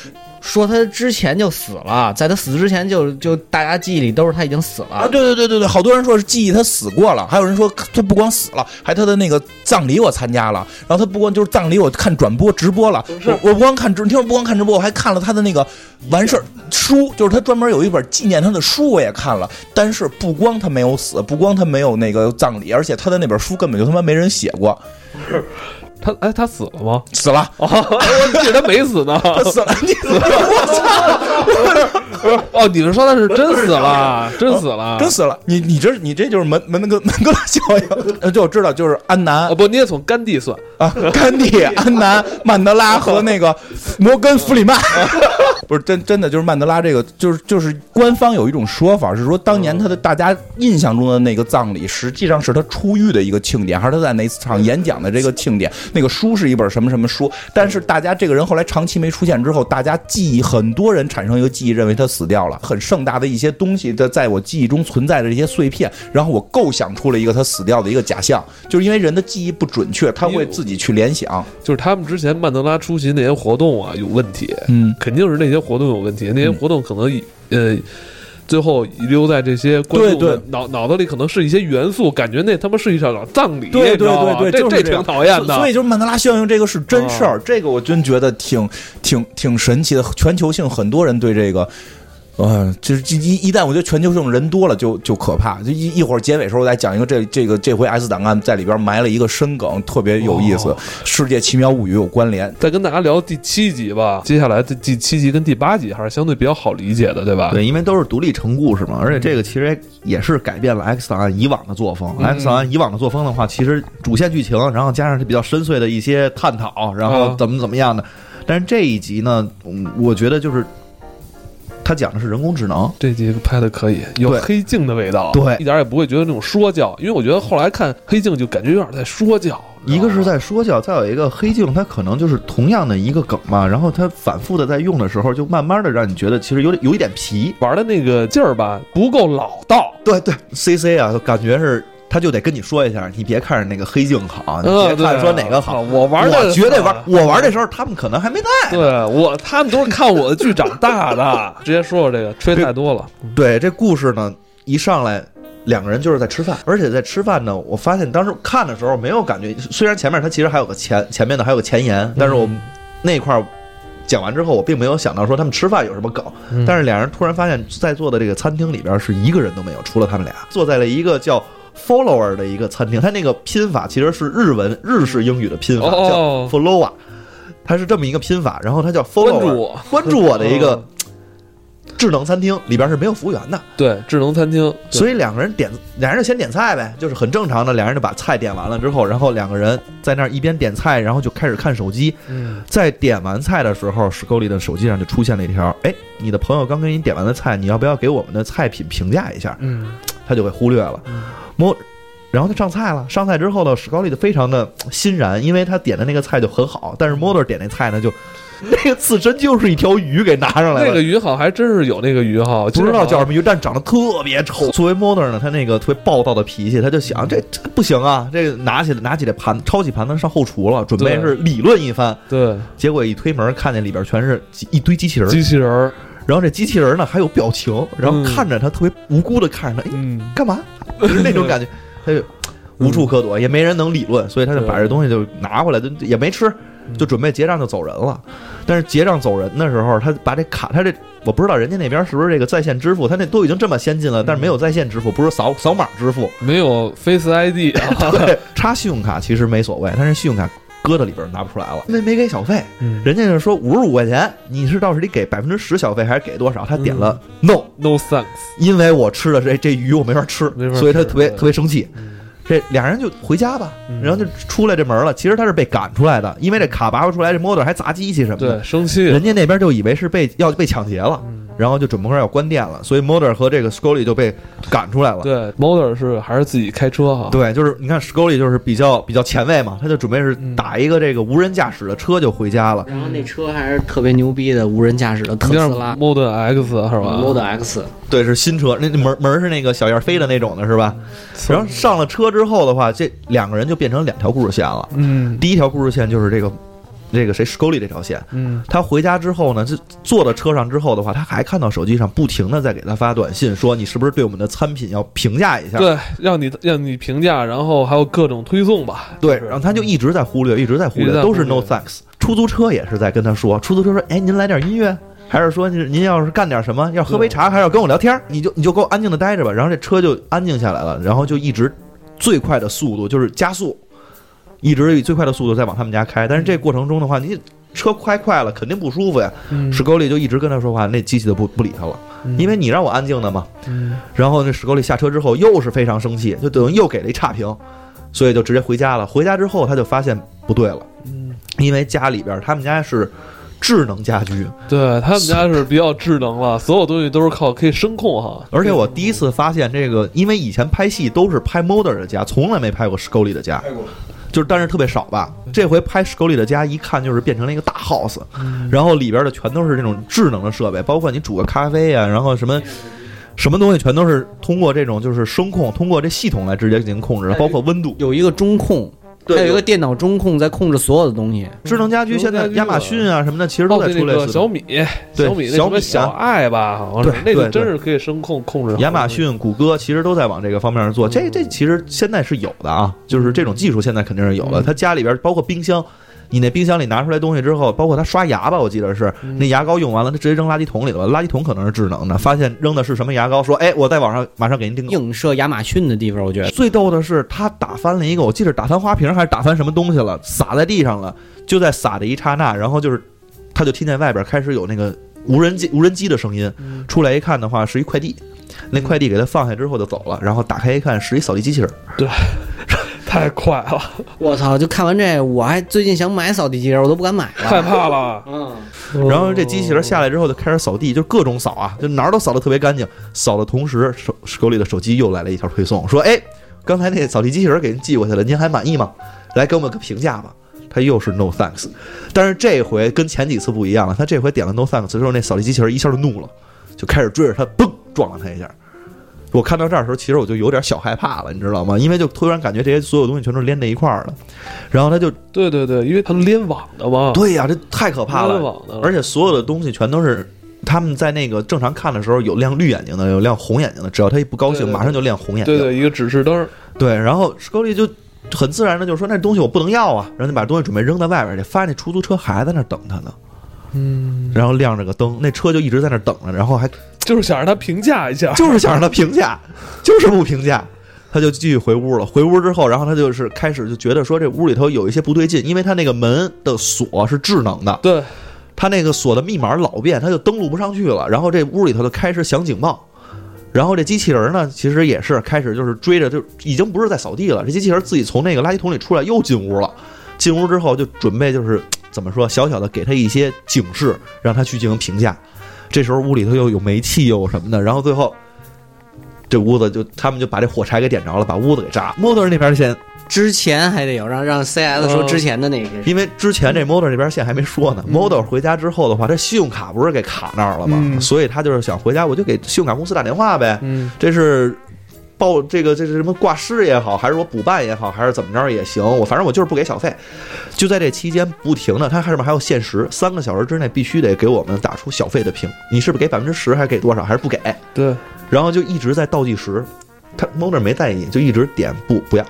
说他之前就死了，在他死之前就就大家记忆里都是他已经死了啊，了。对对对对对，好多人说是记忆他死过了，还有人说他不光死了，还他的那个葬礼我参加了，然后他不光就是葬礼我看转播直播了，我我不光看直，你听我不光看直播，我还看了他的那个完事儿书，就是他专门有一本纪念他的书我也看了，但是不光他没有死，不光他没有那个葬礼，而且他的那本书根本就他妈没人写过，他哎，他死了吗？死了，哦，我记得他没死呢。他死了，你死了，我操！哦，你是说他是真死了？真死了？真死了！你你这你这就是门门那个门格勒效应，呃，就我知道，就是安南啊，不，你也从甘地算。啊，甘地、安南、曼德拉和那个摩根弗里曼，不是真真的就是曼德拉这个，就是就是官方有一种说法是说，当年他的大家印象中的那个葬礼，实际上是他出狱的一个庆典，还是他在哪场演讲的这个庆典？那个书是一本什么什么书？但是大家这个人后来长期没出现之后，大家记忆很多人产生一个记忆，认为他死掉了，很盛大的一些东西的在我记忆中存在的这些碎片，然后我构想出了一个他死掉的一个假象，就是因为人的记忆不准确，他会自己去联想。就是他们之前曼德拉出席那些活动啊有问题，嗯，肯定是那些活动有问题，那些活动可能呃。最后遗留在这些观众脑脑子里，可能是一些元素，感觉那他妈是一场葬礼，对对对对就是这这这挺讨厌的。所以就是曼德拉效应这个是真事儿，这个我真觉得挺挺挺神奇的，全球性很多人对这个。呃，就是一一旦我觉得全球性人多了就就可怕，就一一会儿结尾时候我再讲一个这这个这回 S 档案在里边埋了一个深梗，特别有意思，哦世界奇妙物语》有关联。再跟大家聊第七集吧，接下来的第七集跟第八集还是相对比较好理解的，对吧？对，因为都是独立成故事嘛，而且这个其实也是改变了 X 档案以往的作风。X 档案以往的作风的话，其实主线剧情，然后加上是比较深邃的一些探讨，然后嗯怎么怎么样的。但是这一集呢，嗯我觉得就是它讲的是人工智能，这集拍的可以，有黑镜的味道，对。一点也不会觉得那种说教，因为我觉得后来看黑镜就感觉有点在说教，一个是在说教，再有一个黑镜，它可能就是同样的一个梗嘛，然后它反复的在用的时候，就慢慢的让你觉得其实有点有一点皮。玩的那个劲儿吧不够老道，对对，C C 啊，感觉是他就得跟你说一下，你别看着那个黑镜好，你呃，别看对说哪个好。我玩的我绝对玩，我玩的时候他们可能还没在。对我，他们都是看我的剧长大的。直接说说这个，吹太多了。对，这故事呢，一上来两个人就是在吃饭，而且在吃饭呢，我发现当时看的时候没有感觉，虽然前面他其实还有个前前面的还有个前言，但是我那块儿讲完之后，我并没有想到说他们吃饭有什么梗，嗯但是两人突然发现，在座的这个餐厅里边是一个人都没有，除了他们俩，坐在了一个叫。Follower 的一个餐厅，它那个拼法其实是日文日式英语的拼法，哦。叫 follower，它是这么一个拼法，然后它叫 follower，注。我，关注我的一个嗯。智能餐厅，里边是没有服务员的，对智能餐厅，所以两个人点，两人就先点菜呗，就是很正常的，两人就把菜点完了之后，然后两个人在那儿一边点菜，然后就开始看手机。嗯。在点完菜的时候，史沟里的手机上就出现了一条：哎，你的朋友刚给你点完的菜，你要不要给我们的菜品评价一下？嗯。他就会忽略了。摸，然后他上菜了，上菜之后呢，史高利就非常的欣然，因为他点的那个菜就很好，但是莫德点那菜呢，就那个刺身就是一条鱼给拿上来了那个。鱼好还真是有那个鱼哈，不知道叫什么。鱼，但长得特别丑。作为 Modern 呢，他那个特别暴躁的脾气，他就想这这不行啊，这个拿起来拿起来盘抄起盘子上后厨了，准备是理论一番。对，结果一推门，看见里边全是一堆机器人，机器人儿，然后这机器人呢还有表情，然后嗯。看着他特别无辜的看着他，哎，嗯，干嘛？就是那种感觉，他就无处可躲，也没人能理论，所以他就把这东西就拿回来，就也没吃，就准备结账就走人了。但是结账走人的时候，他把这卡，他这我不知道人家那边是不是这个在线支付，他那都已经这么先进了，但是没有在线支付，不是扫扫码支付，没有 Face ID 啊，对，插信用卡其实没所谓，但是信用卡搁到里边拿不出来了，因为没给小费，嗯人家就说五十五块钱，你是到时得给百分之十小费还是给多少？他点了 no，，No thanks，因为我吃的这这鱼我没法吃，没法吃所以他特别对特别生气。嗯这俩人就回家吧，嗯然后就出来这门了。其实他是被赶出来的，因为这卡拔不出来，这 model 还砸机器什么的对，。生气，人家那边就以为是被要被抢劫了，嗯然后就准备要关店了，所以 model 和这个 Scully 就被赶出来了。对，Moder 是还是自己开车哈，对，就是你看 Scully 就是比较比较前卫嘛，他就准备是嗯打一个这个无人驾驶的车就回家了。然后那车还是特别牛逼的无人驾驶的特斯拉 Model X 是吧 Model X，对，是新车，那那门门是那个小燕飞的那种的，是吧？嗯然后上了车之后的话，这两个人就变成两条故事线了。嗯第一条故事线就是这个这个谁 Scully 这条线，嗯他回家之后呢，就坐到车上之后的话，他还看到手机上不停的在给他发短信，说你是不是对我们的餐品要评价一下？对，让你让你评价，然后还有各种推送吧，对，然后他就一直在忽略，一直在忽略，都是 no thanks。出租车也是在跟他说，出租车说，哎，您来点音乐。还是说您您要是干点什么，要喝杯茶，还是要跟我聊天，你就你就给我安静的待着吧。然后这车就安静下来了，然后就一直最快的速度就是加速，一直以最快的速度在往他们家开。但是这过程中的话，你车开快了肯定不舒服呀。嗯史沟里就一直跟他说话，那机器就不不理他了，因为你让我安静的嘛。嗯然后那史高丽下车之后又是非常生气，就等于又给了一差评，所以就直接回家了。回家之后他就发现不对了，嗯，因为家里边他们家是智能家居，对他们家是比较智能了，所有东西都是靠可以声控哈，而且我第一次发现这个，因为以前拍戏都是拍 Mulder 的家，从来没拍过 Scully 的家。就是，但是特别少吧。这回拍史沟里的家，一看就是变成了一个大 house，然后里边的全都是这种智能的设备，包括你煮个咖啡呀、然后什么什么东西全都是通过这种就是声控，通过这系统来直接进行控制的，包括温度。有一个中控，对还有一个电脑中控在控制所有的东西。智能家居现在亚马逊啊什么的，其实都在出那类似小米，对小米那小米啊什么小爱吧，好像是那个真是可以声控控制。亚马逊、谷歌其实都在往这个方面做，这这其实现在是有的啊，就是这种技术现在肯定是有的。嗯他家里边包括冰箱，你那冰箱里拿出来东西之后，包括他刷牙吧，我记得是嗯那牙膏用完了，他直接扔垃圾桶里了，垃圾桶可能是智能的，发现扔的是什么牙膏，说哎，我在网上马上给您订购。映射亚马逊的地方，我觉得最逗的是，他打翻了一个，我记得打翻花瓶还是打翻什么东西了，洒在地上了。就在洒的一刹那，然后就是，他就听见外边开始有那个无人机无人机的声音，嗯出来一看的话是一快递，那快递给他放下之后就走了，然后打开一看是一扫地机器人。对，太快了，我操！就看完这，我还最近想买扫地机器人，我都不敢买了。害怕了。嗯，然后这机器人下来之后就开始扫地，就各种扫啊，就哪儿都扫得特别干净。扫的同时，手手里的手机又来了一条推送，说：“哎，刚才那扫地机器人给您寄过去了，您还满意吗？来给我们个评价吧。”他又是 no thanks，但是这回跟前几次不一样了，他这回点了 no thanks 之后，那扫地机器人一下就怒了，就开始追着他，嘣撞了他一下。我看到这儿的时候，其实我就有点小害怕了，你知道吗？因为就突然感觉这些所有东西全都连在一块儿了，然后他就对对对，因为它联网的嘛。对呀、这太可怕了联网的，而且所有的东西全都是他们在那个正常看的时候有亮绿眼睛的，有亮红眼睛的，只要他一不高兴，对对对马上就亮红眼睛。对对，一个指示灯。对然后史高利就很自然的就说：“那东西我不能要啊！”然后就把东西准备扔在外边去，发现那出租车还在那儿等他呢，嗯，然后亮着个灯，那车就一直在那儿等着，然后还就是想让他评价一下。就是想让他评价，就是不评价。他就继续回屋了。回屋之后，然后他就是开始就觉得说这屋里头有一些不对劲，因为他那个门的锁是智能的，对，他那个锁的密码老变，他就登录不上去了。然后这屋里头就开始响警报，然后这机器人呢，其实也是开始就是追着，就已经不是在扫地了，这机器人自己从那个垃圾桶里出来又进屋了。进屋之后就准备就是怎么说，小小的给他一些警示，让他去进行评价。这时候屋里头又有煤气又有什么的，然后最后这屋子就他们就把这火柴给点着了，把屋子给炸。Model 那边先之前还得有让让 CS 说之前的那个，因为之前这 Model 那边线还没说呢、嗯 m o d e l 回家之后的话，这信用卡不是给卡那儿了吗？嗯所以他就是想回家，我就给信用卡公司打电话呗。嗯，这是报这个这是什么挂失也好，还是我补办也好，还是怎么着也行，我反正我就是不给小费。就在这期间不停的，他上面还有限时，三个小时之内必须得给我们打出小费的评，你是不是给百分之十，还是给多少，还是不给？对，然后就一直在倒计时，他 Model 没在意，就一直点不不要。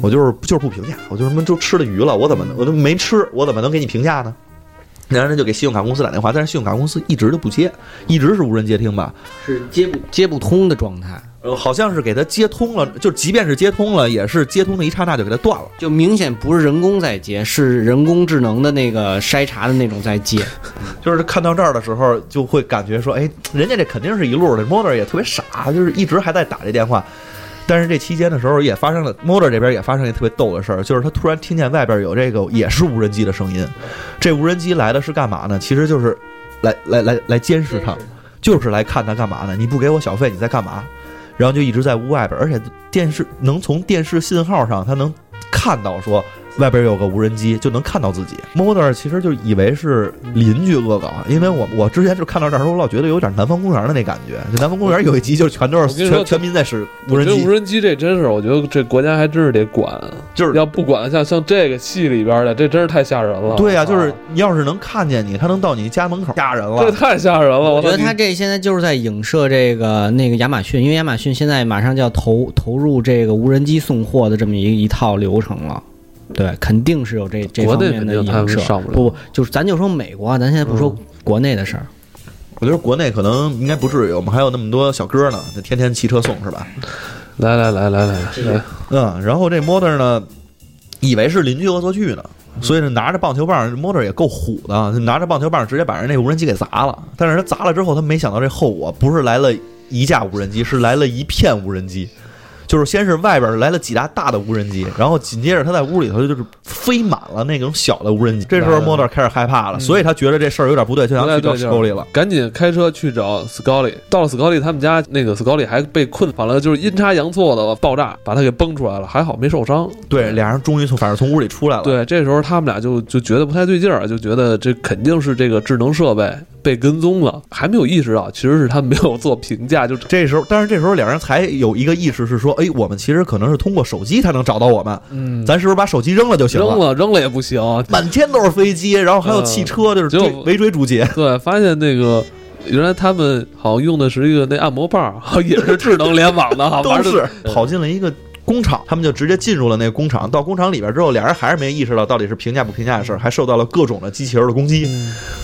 我就是就是不评价，我就什么就吃了鱼了，我怎么能我都没吃，我怎么能给你评价呢？然后他就给信用卡公司打电话，但是信用卡公司一直都不接，一直是无人接听吧，是接不接不通的状态，呃，好像是给它接通了，就即便是接通了，也是接通的一刹那就给它断了。就明显不是人工在接，是人工智能的那个筛查的那种在接。就是看到这儿的时候，就会感觉说，哎，人家这肯定是一路的，Motor 也特别傻，就是一直还在打这电话。但是这期间的时候，也发生了 Motor 这边也发生一特别逗的事儿，就是他突然听见外边有这个也是无人机的声音。这无人机来的是干嘛呢？其实就是来来来来监视他，就是来看他干嘛呢？你不给我小费，你在干嘛？然后就一直在屋外边，而且电视能从电视信号上，他能看到说外边有个无人机，就能看到自己。Motor 其实就以为是邻居恶搞，因为我我之前就看到这儿时候，我老觉得有点南方公园的那感觉。就南方公园有一集就全都是全全民在使无人机我觉得无，人机这真是，我觉得这国家还真是得管，就是要不管像像这个戏里边的，这真是太吓人了。对呀、就是要是能看见你，他能到你家门口，吓人了这。太吓人了。我觉得他这现在就是在影射这个那个亚马逊，因为亚马逊现在马上就要投投入这个无人机送货的这么一一套流程了。对，肯定是有这这国内方面的肯定他影射。上不了不，就是咱就说美国啊，咱现在不说嗯国内的事儿。我觉得国内可能应该不至于，我们还有那么多小哥呢，就天天骑车送是吧？来来来来来来，嗯，然后这 Motor 呢，以为是邻居恶作剧呢，所以呢拿着棒球棒，Motor 也够虎的，拿着棒球棒直接把人那无人机给砸了。但是他砸了之后，他没想到这后果不是来了一架无人机，是来了一片无人机。就是先是外边来了几架大的无人机，然后紧接着他在屋里头就是飞满了那种小的无人机。这时候 Motor 开始害怕了，所以他觉得这事儿有点不对，就想去找不太对劲 Scully 了。赶紧开车去找 Scully。到了 Scully 他们家，那个 Scully 还被困，反了就是阴差阳错的爆炸，把他给崩出来了，还好没受伤。对，俩人终于从反正从屋里出来了。对，这时候他们俩就就觉得不太对劲儿，就觉得这肯定是这个智能设备被跟踪了，还没有意识到其实是他没有做评价，就这时候，但是这时候两人才有一个意识是说，哎，我们其实可能是通过手机才能找到我们，嗯，咱是不是把手机扔了就行了扔了扔了也不行。满天都是飞机，然后还有汽车，就是就围追堵截。对，发现那个原来他们好像用的是一个那按摩棒，也是智能联网的，哈，都是跑进了一个工厂，他们就直接进入了那个工厂。到工厂里边之后，俩人还是没意识到到底是评价不评价的事儿，还受到了各种的机器人的攻击。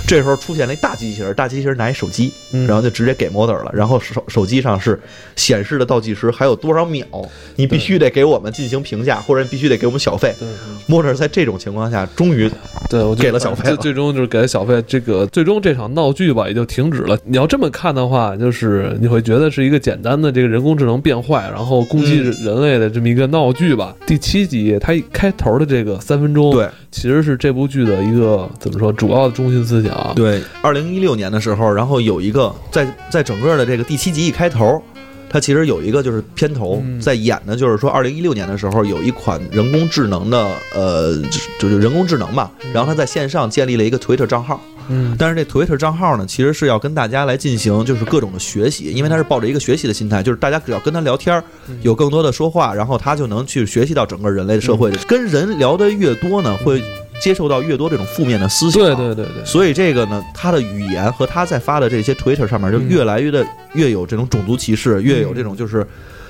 这时候出现了一大机器人，大机器人拿一手机，嗯然后就直接给 Motor 了。然后手手机上是显示的倒计时还有多少秒，你必须得给我们进行评价，或者你必须得给我们小费。对 Motor 在这种情况下，终于对，我就给了小费了最最终就是给了小费。这个最终这场闹剧吧也就停止了。你要这么看的话，就是你会觉得是一个简单的这个人工智能变坏，然后攻击嗯人类的这么一个闹剧吧。第七集它一开头的这个三分钟，对，其实是这部剧的一个怎么说主要的中心思想。对，二零一六年的时候，然后有一个在在整个的这个第七集一开头，它其实有一个就是片头嗯。在演的，就是说二零一六年的时候有一款人工智能的呃，就是人工智能吧，然后它在线上建立了一个 Twitter 账号，嗯，但是这 Twitter 账号呢，其实是要跟大家来进行就是各种的学习，因为它是抱着一个学习的心态，就是大家只要跟他聊天儿，有更多的说话，然后他就能去学习到整个人类的社会的。跟人聊得越多呢，会接受到越多这种负面的思想。对对对对，所以这个呢，他的语言和他在发的这些 Twitter 上面，就越来越的越有这种种族歧视，越有这种就是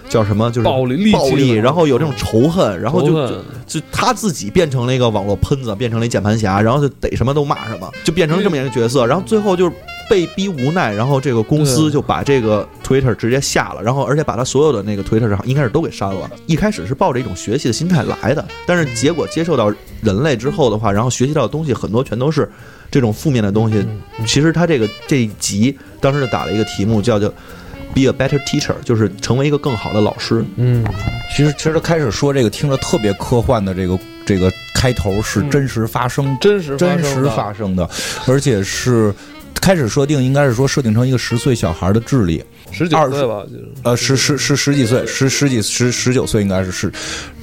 叫什么，就是暴力暴力，然后有这种仇恨，然后就就就他自己变成了一个网络喷子，变成了一键盘侠，然后就逮什么都骂什么，就变成了这么一个角色，然后最后就是。被逼无奈，然后这个公司就把这个 Twitter 直接下了，然后而且把他所有的那个 Twitter 上应该是都给删了。一开始是抱着一种学习的心态来的，但是结果接受到人类之后的话，然后学习到的东西很多全都是这种负面的东西。嗯其实他这个这一集当时就打了一个题目叫叫 Be a better teacher，就是成为一个更好的老师。嗯，其实其实他开始说这个听着特别科幻的这个这个开头是真实发生真实真实发发生的，而且是开始设定应该是说设定成一个十岁小孩的智力，十九岁吧，呃，十十十十几岁，十十几十十九岁应该是是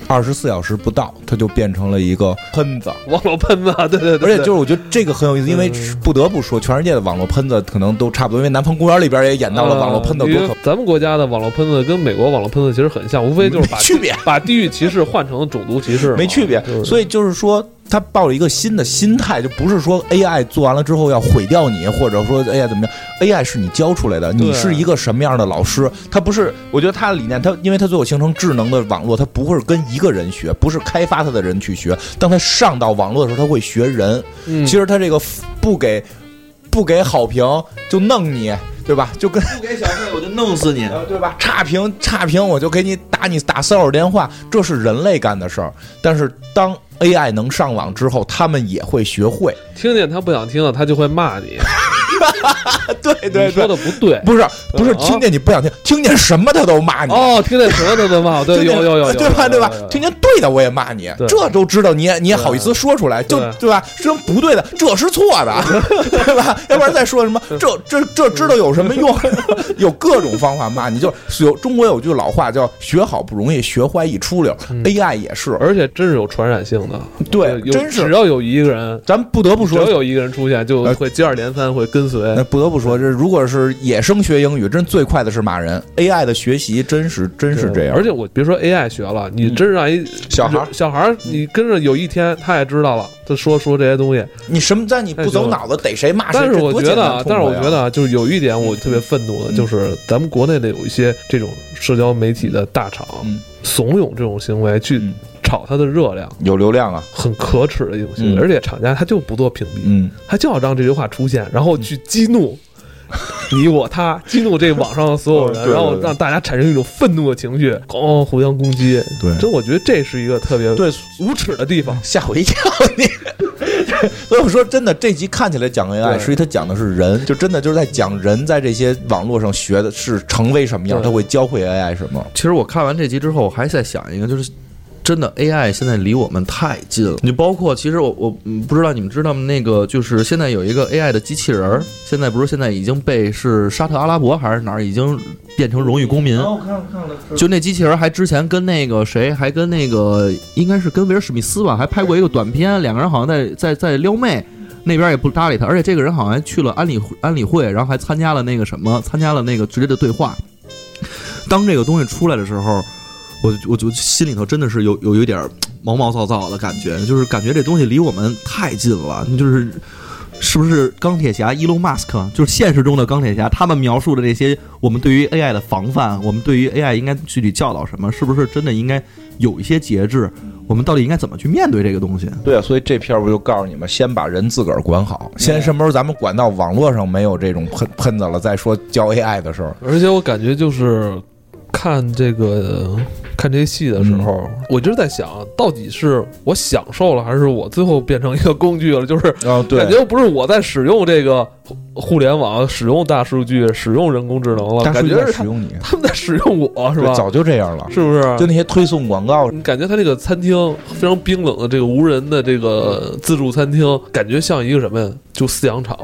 二十四小时不到，他就变成了一个喷子。网络喷子，对对对，而且就是我觉得这个很有意思，因为嗯不得不说，全世界的网络喷子可能都差不多，因为《南方公园》里边也演到了网络喷子多可呃咱们国家的网络喷子跟美国网络喷子其实很像，无非就是把区别把地域歧视换成种族歧视，没区别。所以就是说，他抱了一个新的心态，就不是说 AI 做完了之后要毁掉你，或者说 AI 怎么样，AI 是你教出来的，你是一个什么样的老师？他不是，我觉得他的理念，他因为他最后形成智能的网络，他不会跟一个人学，不是开发他的人去学。当他上到网络的时候，他会学人。嗯其实他这个不给不给好评就弄你，对吧？就跟不给小费我就弄死你。呃，对吧？差评差评，我就给你打你打骚扰电话，这是人类干的事儿。但是当 AI 能上网之后，他们也会学会。听见他不想听了，他就会骂你，对对对说的不对。不是不是，啊听见你不想听，听见什么他都骂你。哦，听见什么他都骂我，对，有有有有，对吧？对吧？听见对的我也骂你，这都知道，你也你也好意思说出来，就对对吧？说不对的，这是错的，对吧？要不然再说什么，这这这知道有什么用？有各种方法骂你，就有中国有句老话叫“学好不容易，学坏一出溜”。AI 也是，而且真是有传染性的，对，真是。只要有一个人，咱不得不说，只要有一个人出现，就呃会接二连三会跟随那。不得不说，这如果是野生学英语，真最快的是骂人。AI 的学习真是真是这样，而且我别说 AI 学了，你真让一小孩儿小孩儿，你跟着有一天他也知道了，他说说这些东西。你什么在你不走脑子，逮谁骂谁。但是我觉得啊，但是我觉得啊，就是有一点我特别愤怒的，就是咱们国内的有一些这种社交媒体的大厂嗯怂恿这种行为去嗯炒它的热量，有流量啊，很可耻的一种行为。嗯而且厂家他就不做屏蔽，嗯，他就要让这句话出现，然后去激怒 你我他，激怒这网上的所有人，对对然后让大家产生一种愤怒的情绪，咣互相攻击。对真我觉得这是一个特别对，无耻的地方。吓我一跳你。所以我说真的，这集看起来讲 AI，实际它讲的是人，就真的就是在讲人在这些网络上学的是成为什么样，他会教会 AI 什么。其实我看完这集之后，我还在想一个，就是真的 AI 现在离我们太近了。你包括其实我我嗯不知道你们知道吗？那个就是现在有一个 AI 的机器人儿，现在不是现在已经被是沙特阿拉伯还是哪儿已经变成荣誉公民。我看看了，就那机器人还之前跟那个谁，还跟那个应该是跟威尔史密斯吧，还拍过一个短片，两个人好像在在在撩妹，那边也不搭理他，而且这个人好像还去了安理安理会，然后还参加了那个什么，参加了那个直接的对话。当这个东西出来的时候，我我就心里头真的是有有有一点儿毛毛躁躁的感觉，就是感觉这东西离我们太近了，就是。是不是钢铁侠伊隆马斯克就是现实中的钢铁侠？他们描述的这些，我们对于 AI 的防范，我们对于 AI 应该具体教导什么？是不是真的应该有一些节制？我们到底应该怎么去面对这个东西？对啊，所以这片儿不就告诉你们，先把人自个儿管好，先什么时候咱们管到网络上没有这种喷喷子了，再说教 AI 的事儿。而且我感觉就是看这个看这戏的时候，我一直在想，到底是我享受了，还是我最后变成一个工具了？就是感觉不是我在使用这个互互联网、使用大数据、使用人工智能了，感觉是使用你，他们在使用我，是吧？早就这样了。是不是？就那些推送广告，你感觉他这个餐厅非常冰冷的这个无人的这个自助餐厅，感觉像一个什么呀？就饲养场，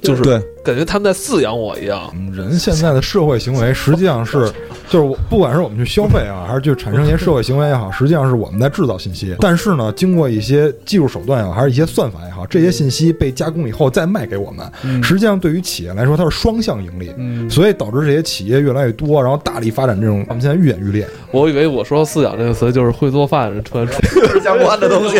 就是对感觉他们在饲养我一样。嗯人现在的社会行为实际上是，就是我不管是我们去消费啊，还是去产生一些社会行为也好，实际上是我们在制造信息。但是呢，经过一些技术手段也好，还是一些算法也好，这些信息被加工以后再卖给我们，实际上对于企业来说，它是双向盈利。嗯，所以导致这些企业越来越多，然后大力发展这种，我们现在愈演愈烈。我以为我说“饲养”这个词就是会做饭，突然出相关的东西。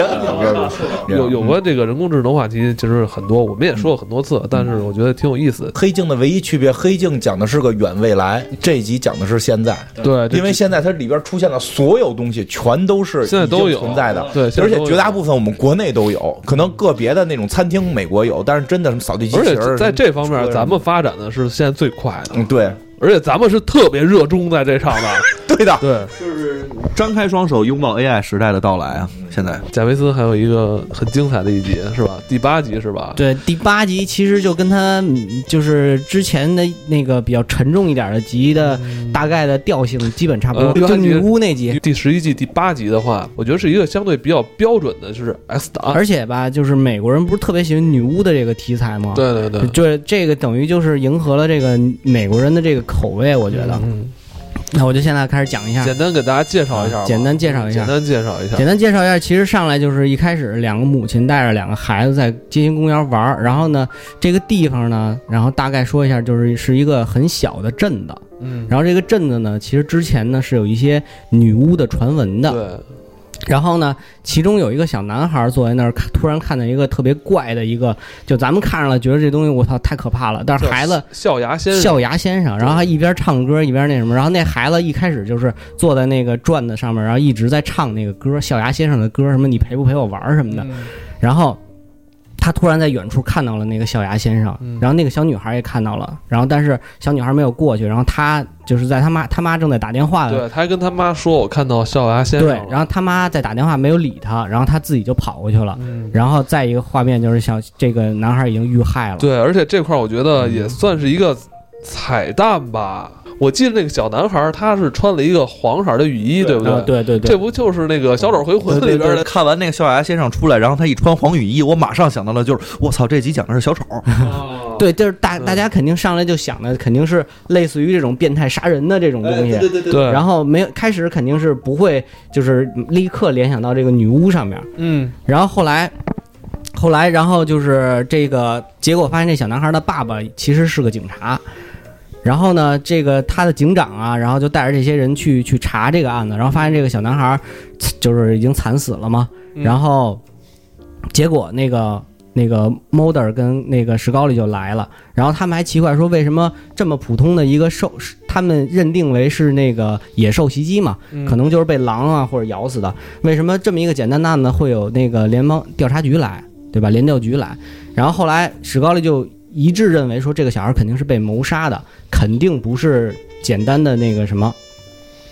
有有关这个人工智能话题，其实很多，我们也说过很多次，但是我觉得挺有意思的。黑镜的唯一区别，黑镜讲的是个远未来，这一集讲的是现在。对，因为现在它里边出现的所有东西，全都是已经现在都有存在的，对而且绝大部分我们国内都有，可能个别的那种餐厅美国有，但是真的什么扫地机器人儿，在这方面，咱们发展的是现在最快的，嗯对。而且咱们是特别热衷在这上的。对的，对，张开双手拥抱 AI 时代的到来啊！现在贾维斯还有一个很精彩的一集，是吧？第八集是吧？对，第八集其实就跟他嗯就是之前的那个比较沉重一点的集的大概的调性基本差不多，呃就女巫那集。第十一季第八集的话，我觉得是一个相对比较标准的，就是 S 档。而且吧，就是美国人不是特别喜欢女巫的这个题材吗？，对对对，就这个等于就是迎合了这个美国人的这个口味，我觉得。嗯，那我就现在开始讲一下，简单给大家介绍一下吧，简单介绍一下。简单介绍一下。简。单介绍一下，其实上来就是一开始两个母亲带着两个孩子在街心公园玩儿，然后呢，这个地方呢，然后大概说一下，就是是一个很小的镇子，嗯，然后这个镇子呢，其实之前呢是有一些女巫的传闻的，对，然后呢，其中有一个小男孩坐在那儿，突然看到一个特别怪的一个，就咱们看上了觉得这东西我操太可怕了，但是孩子笑牙先生，笑牙先生，然后还一边唱歌一边那什么，然后那孩子一开始就是坐在那个转子上面，然后一直在唱那个歌，笑牙先生的歌，什么你陪不陪我玩儿什么的，嗯。然后他突然在远处看到了那个小牙先生，嗯然后那个小女孩也看到了，然后但是小女孩没有过去，然后他就是在他妈他妈正在打电话的对，他还跟他妈说：“我看到小牙先生对了。”，然后他妈在打电话没有理他，然后他自己就跑过去了。嗯，然后再一个画面就是像这个男孩已经遇害了，对，而且这块儿我觉得也算是一个彩蛋吧。我记得那个小男孩儿他是穿了一个黄色儿的雨衣，对不对对对对这不就是那个《小丑回魂》里边的？看完那个笑牙先生出来，然后他一穿黄雨衣，我马上想到了，就是我操，这集讲的是小丑。哦 对，就是大嗯大家肯定上来就想的肯定是类似于这种变态杀人的这种东西，对对对，然后没有开始肯定是不会就是立刻联想到这个女巫上面，嗯，然后后来。后来，然后就是这个结果，发现这小男孩的爸爸其实是个警察。然后呢，这个他的警长啊，然后就带着这些人去去查这个案子，然后发现这个小男孩就是已经惨死了嘛。嗯然后结果那个那个 Mulder 跟那个石膏里就来了，然后他们还奇怪说，为什么这么普通的一个兽，他们认定为是那个野兽袭击嘛，嗯可能就是被狼啊或者咬死的。为什么这么一个简单的案子会有那个联邦调查局来，对吧？联调局来，然后后来史高利就一致认为说，这个小孩肯定是被谋杀的，肯定不是简单的那个什么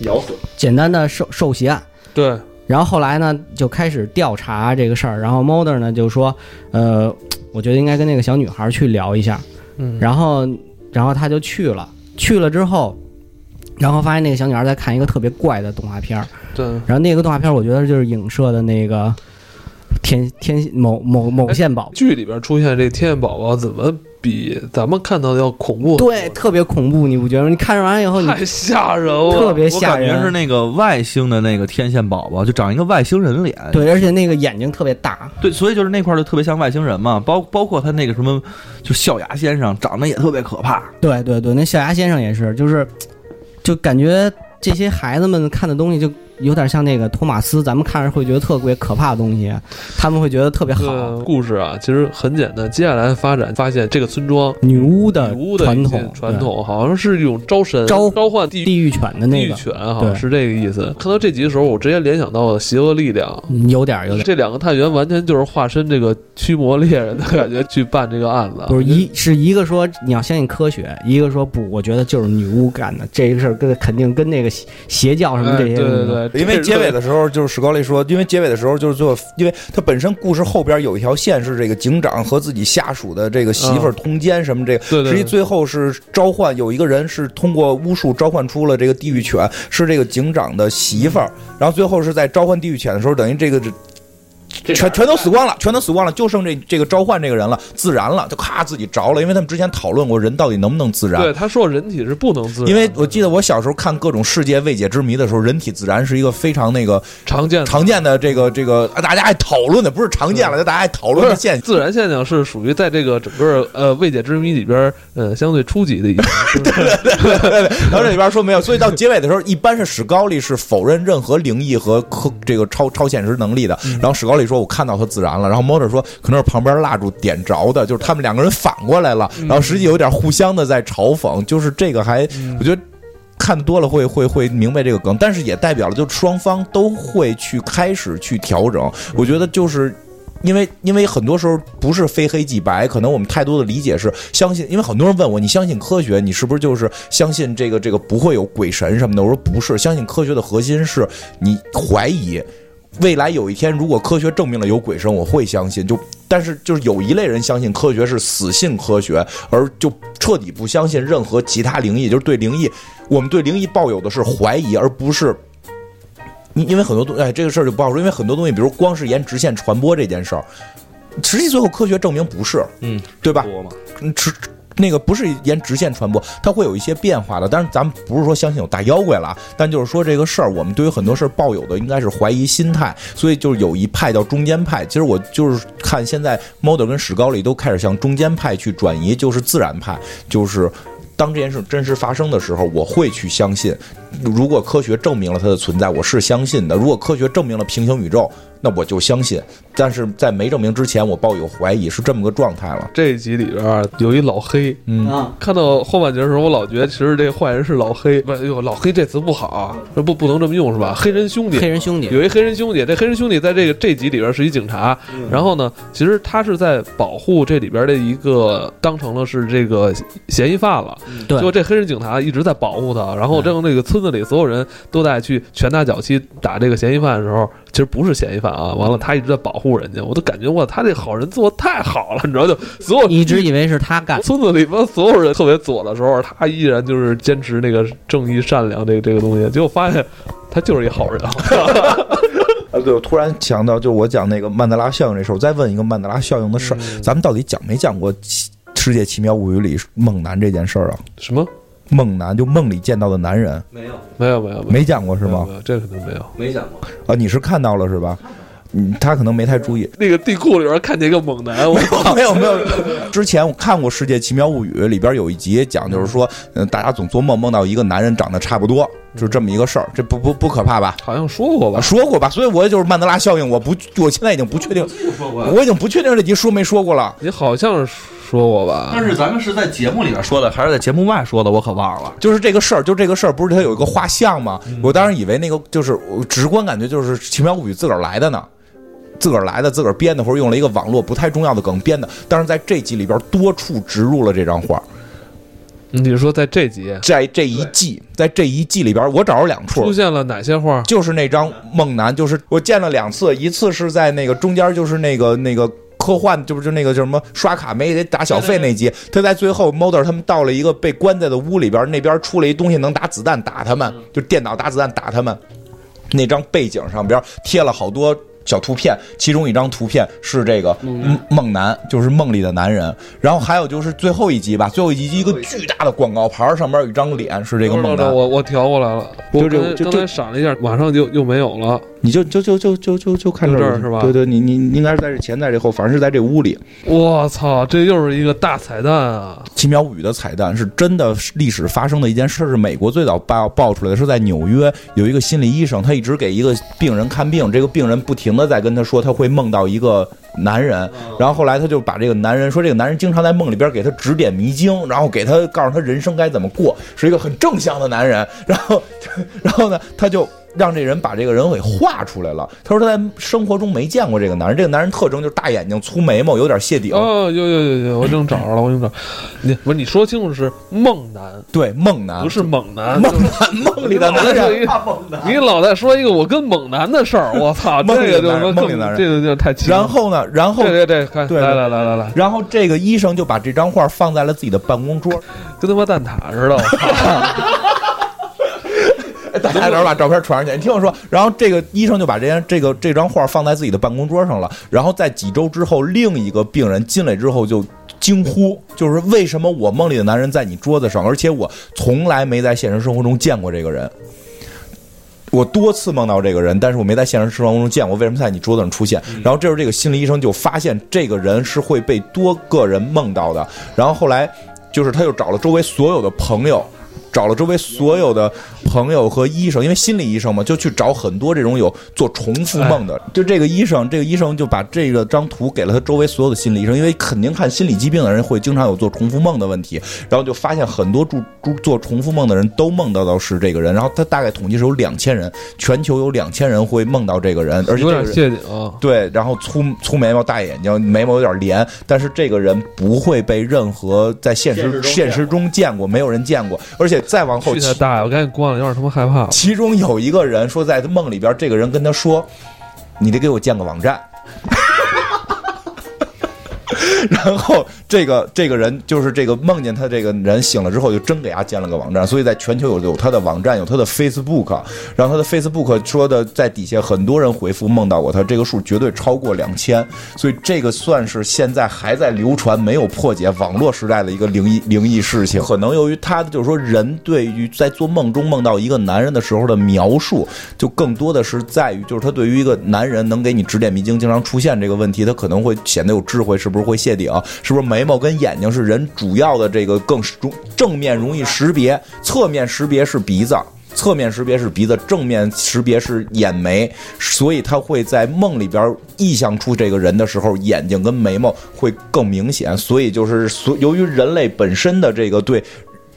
咬死。简单的受受袭案。对，然后后来呢，就开始调查这个事儿。然后 Mulder 呢就说，呃，我觉得应该跟那个小女孩去聊一下。嗯，然后，然后他就去了。去了之后，然后发现那个小女孩在看一个特别怪的动画片儿。对，然后那个动画片儿，我觉得就是影射的那个天天某某某线宝宝。剧里边出现这天线宝宝怎么比咱们看到的要恐怖？对，，特别恐怖，你不觉得吗？你看完以后，你太吓人了，特别吓人。感觉是那个外星的那个天线宝宝，就长一个外星人脸。对，而且那个眼睛特别大。对，所以就是那块儿就特别像外星人嘛，包包括他那个什么，就笑牙先生长得也特别可怕。对对对，那笑牙先生也是，就是就感觉这些孩子们看的东西就有点像那个托马斯，咱们看着会觉得特别可怕的东西，他们会觉得特别好。个故事啊，其实很简单。接下来发展，发现这个村庄女巫的女巫的传统，传统好像是一种招神、召召唤地对地狱犬的地狱那个，犬，好像对是这个意思。看到这集的时候，我直接联想到了邪恶力量。嗯有点有点。这两个探员完全就是化身这个驱魔猎人的感觉去办这个案子，不是一是一个说你要相信科学，一个说不，我觉得就是女巫干的这个事儿，跟肯定跟那个邪邪教什么这些哎对东西对对，因为结尾的时候，就是史高利说，因为结尾的时候就是最后，因为他本身故事后边有一条线是这个警长和自己下属的这个媳妇儿通奸什么这个，对对对实际最后是召唤有一个人是通过巫术召唤出了这个地狱犬，是这个警长的媳妇儿，然后最后是在召唤地狱犬的时候，等于这个全全都死光了，全都死光了，就剩这这个召唤这个人了，自燃了，就咔自己着了，因为他们之前讨论过人到底能不能自燃，对他说人体是不能自燃，因为我记得我小时候看各种世界未解之谜的时候，人体自燃是一个非常那个常见的常见的这个这个大家爱讨论的，不是常见了，就大家爱讨论的现象。自燃现象是属于在这个整个呃未解之谜里边呃相对初级的一种，然后这里边说没有，所以到结尾的时候，一般是史高利是否认任何灵异和科这个超超现实能力的。然后史高利说：“我看到他自燃了。”然后 Motor 说：“可能是旁边蜡烛点着的，就是他们两个人反过来了。”然后实际有点互相的在嘲讽，就是这个还我觉得。看多了会会会明白这个梗，但是也代表了就双方都会去开始去调整。我觉得就是因为因为很多时候不是非黑即白，可能我们太多的理解是相信，因为很多人问我，你相信科学，你是不是就是相信这个这个不会有鬼神什么的？我说不是，相信科学的核心是你怀疑。未来有一天，如果科学证明了有鬼神，我会相信。就但是就是有一类人相信科学是死信科学，而就彻底不相信任何其他灵异，就是对灵异，我们对灵异抱有的是怀疑，而不是。因因为很多东哎，这个事儿就不好说，因为很多东西，比如光是沿直线传播这件事儿，实际最后科学证明不是，嗯，对吧？嗯，直那个不是沿直线传播，它会有一些变化的。但是咱们不是说相信有大妖怪了，但就是说这个事儿，我们对于很多事儿抱有的应该是怀疑心态，所以就是有一派叫中间派。其实我就是看现在 Model 跟史高利都开始向中间派去转移，就是自然派，就是。当这件事真实发生的时候，我会去相信。如果科学证明了它的存在，我是相信的；如果科学证明了平行宇宙，那我就相信。但是在没证明之前，我抱有怀疑，是这么个状态了。这一集里边啊有一老黑，嗯，啊，看到后半截的时候，我老觉得其实这坏人是老黑，不是，哎呦，老黑这词不好啊，这不不能这么用是吧？黑人兄弟，黑人兄弟有一黑人兄弟，这黑人兄弟在这个这集里边是一警察，然后呢，其实他是在保护这里边的一个当成了是这个嫌疑犯了，对结果这黑人警察一直在保护他，然后正那个村子里所有人都在去拳打脚踢打这个嫌疑犯的时候，其实不是嫌疑犯啊，完了他一直在保护人家，我都感觉哇，他这好人做的太好了，你知道就所有一直以为是他干，村子里边所有人特别左的时候，他依然就是坚持那个正义善良这个这个东西，结果发现他就是一好人。啊，对，我突然想到，就我讲那个曼德拉效应这事儿，我再问一个曼德拉效应的事儿，咱们到底讲没讲过《奇世界奇妙物语》里猛男这件事儿啊？什么？梦男就梦里见到的男人，没有，没有没有没讲过是吗？没有，这肯定没有。没讲过。啊，你是看到了是吧？嗯，他可能没太注意。那个地库里边看见一个猛男，我没有没有，之前我看过《世界奇妙物语》，里边有一集讲，就是说，嗯，大家总做梦梦到一个男人长得差不多，就是这么一个事儿，这不不不可怕吧？好像说过吧啊，？说过吧？所以我就是曼德拉效应，我不，我现在已经不确定，说过我已经不确定这集说没说过了。你好像是说过吧？但是咱们是在节目里边说的，还是在节目外说的？我可忘了。就是这个事儿，就这个事儿，不是它有一个画像吗？我当时以为那个就是我直观感觉就是《奇妙物语》自个儿来的呢，自个儿来的，自个儿编的，或者用了一个网络不太重要的梗编的。但是在这集里边多处植入了这张画，你是说在这集在这一季，在这一季里边，我找着两处出。现了哪些画？就是那张梦男，就是我见了两次，一次是在那个中间，就是那个那个科幻，就是就那个叫什么刷卡没得打小费那集，他在最后 Moder 他们到了一个被关在的屋里边，那边出了一东西能打子弹打他们，就电脑打子弹打他们。那张背景上边贴了好多小图片，其中一张图片是这个梦梦男，就是梦里的男人。然后还有就是最后一集吧，最后一集一个巨大的广告牌，上面有一张脸是这个梦男。我我调过来了，就这就刚才闪了一下，马上就又没有了。你就就就就就就就看这儿是吧对对，你你你应该是在这前，在这后，反正是在这屋里。我操，这又是一个大彩蛋啊！《奇妙物语》的彩蛋是真的历史发生的一件事，是美国最早爆爆出来的，是在纽约有一个心理医生，他一直给一个病人看病，这个病人不停的在跟他说他会梦到一个男人，然后后来他就把这个男人说这个男人经常在梦里边给他指点迷津，然后给他告诉他人生该怎么过，是一个很正向的男人，然后 然后呢他就。让这人把这个人给画出来了。他说他在生活中没见过这个男人，这个男人特征就是大眼睛、粗眉毛，有点谢顶。哦，有有有有，我正找着了，我正找。你不是你说清楚是梦男，对，梦男不是猛男。梦男 梦里的男人。你老在说一个我跟猛男的事儿，我操，梦里的男人这个就更梦里的男人这个就太奇了。然后呢，然后对对对，来来来来来，然后这个医生就把这张画放在了自己的办公桌，跟他妈蛋挞似的，我操！大家能把照片传上去。你听我说，然后这个医生就把这张这个这张画放在自己的办公桌上了。然后在几周之后，另一个病人进来之后就惊呼，就是为什么我梦里的男人在你桌子上，而且我从来没在现实生活中见过这个人。我多次梦到这个人，但是我没在现实生活中见过。为什么在你桌子上出现？然后这时候这个心理医生就发现这个人是会被多个人梦到的。然后后来就是他又找了周围所有的朋友，找了周围所有的朋友和医生，因为心理医生嘛，就去找很多这种有做重复梦的。就这个医生，这个医生就把这个张图给了他周围所有的心理医生，因为肯定看心理疾病的人会经常有做重复梦的问题，然后就发现很多做做重复梦的人都梦到的是这个人。然后他大概统计是有两千人，全球有两千人会梦到这个人，而且有这个人点谢顶。对，然后粗粗眉毛、大眼睛，眉毛有点连，但是这个人不会被任何在现实现实中见过，没有人见过，而且再往后去他大爷！我赶紧关了，有点他妈害怕。其中有一个人说，在他梦里边，这个人跟他说：“你得给我建个网站。” 然后这个这个人就是这个梦见他这个人醒了之后，就真给他建了个网站，所以在全球有有他的网站，有他的 Facebook，然后他的 Facebook 说的在底下很多人回复梦到过他，这个数绝对超过两千，所以这个算是现在还在流传没有破解网络时代的一个灵异灵异事情。可能由于他就是说人对于在做梦中梦到一个男人的时候的描述，就更多的是在于就是他对于一个男人能给你指点迷津，经常出现这个问题，他可能会显得有智慧，是不是会谢顶？是不是没眉毛跟眼睛是人主要的这个更容正面容易识别，侧面识别是鼻子。侧面识别是鼻子，正面识别是眼眉，所以他会在梦里边臆想出这个人的时候，眼睛跟眉毛会更明显。所以就是所由于人类本身的这个对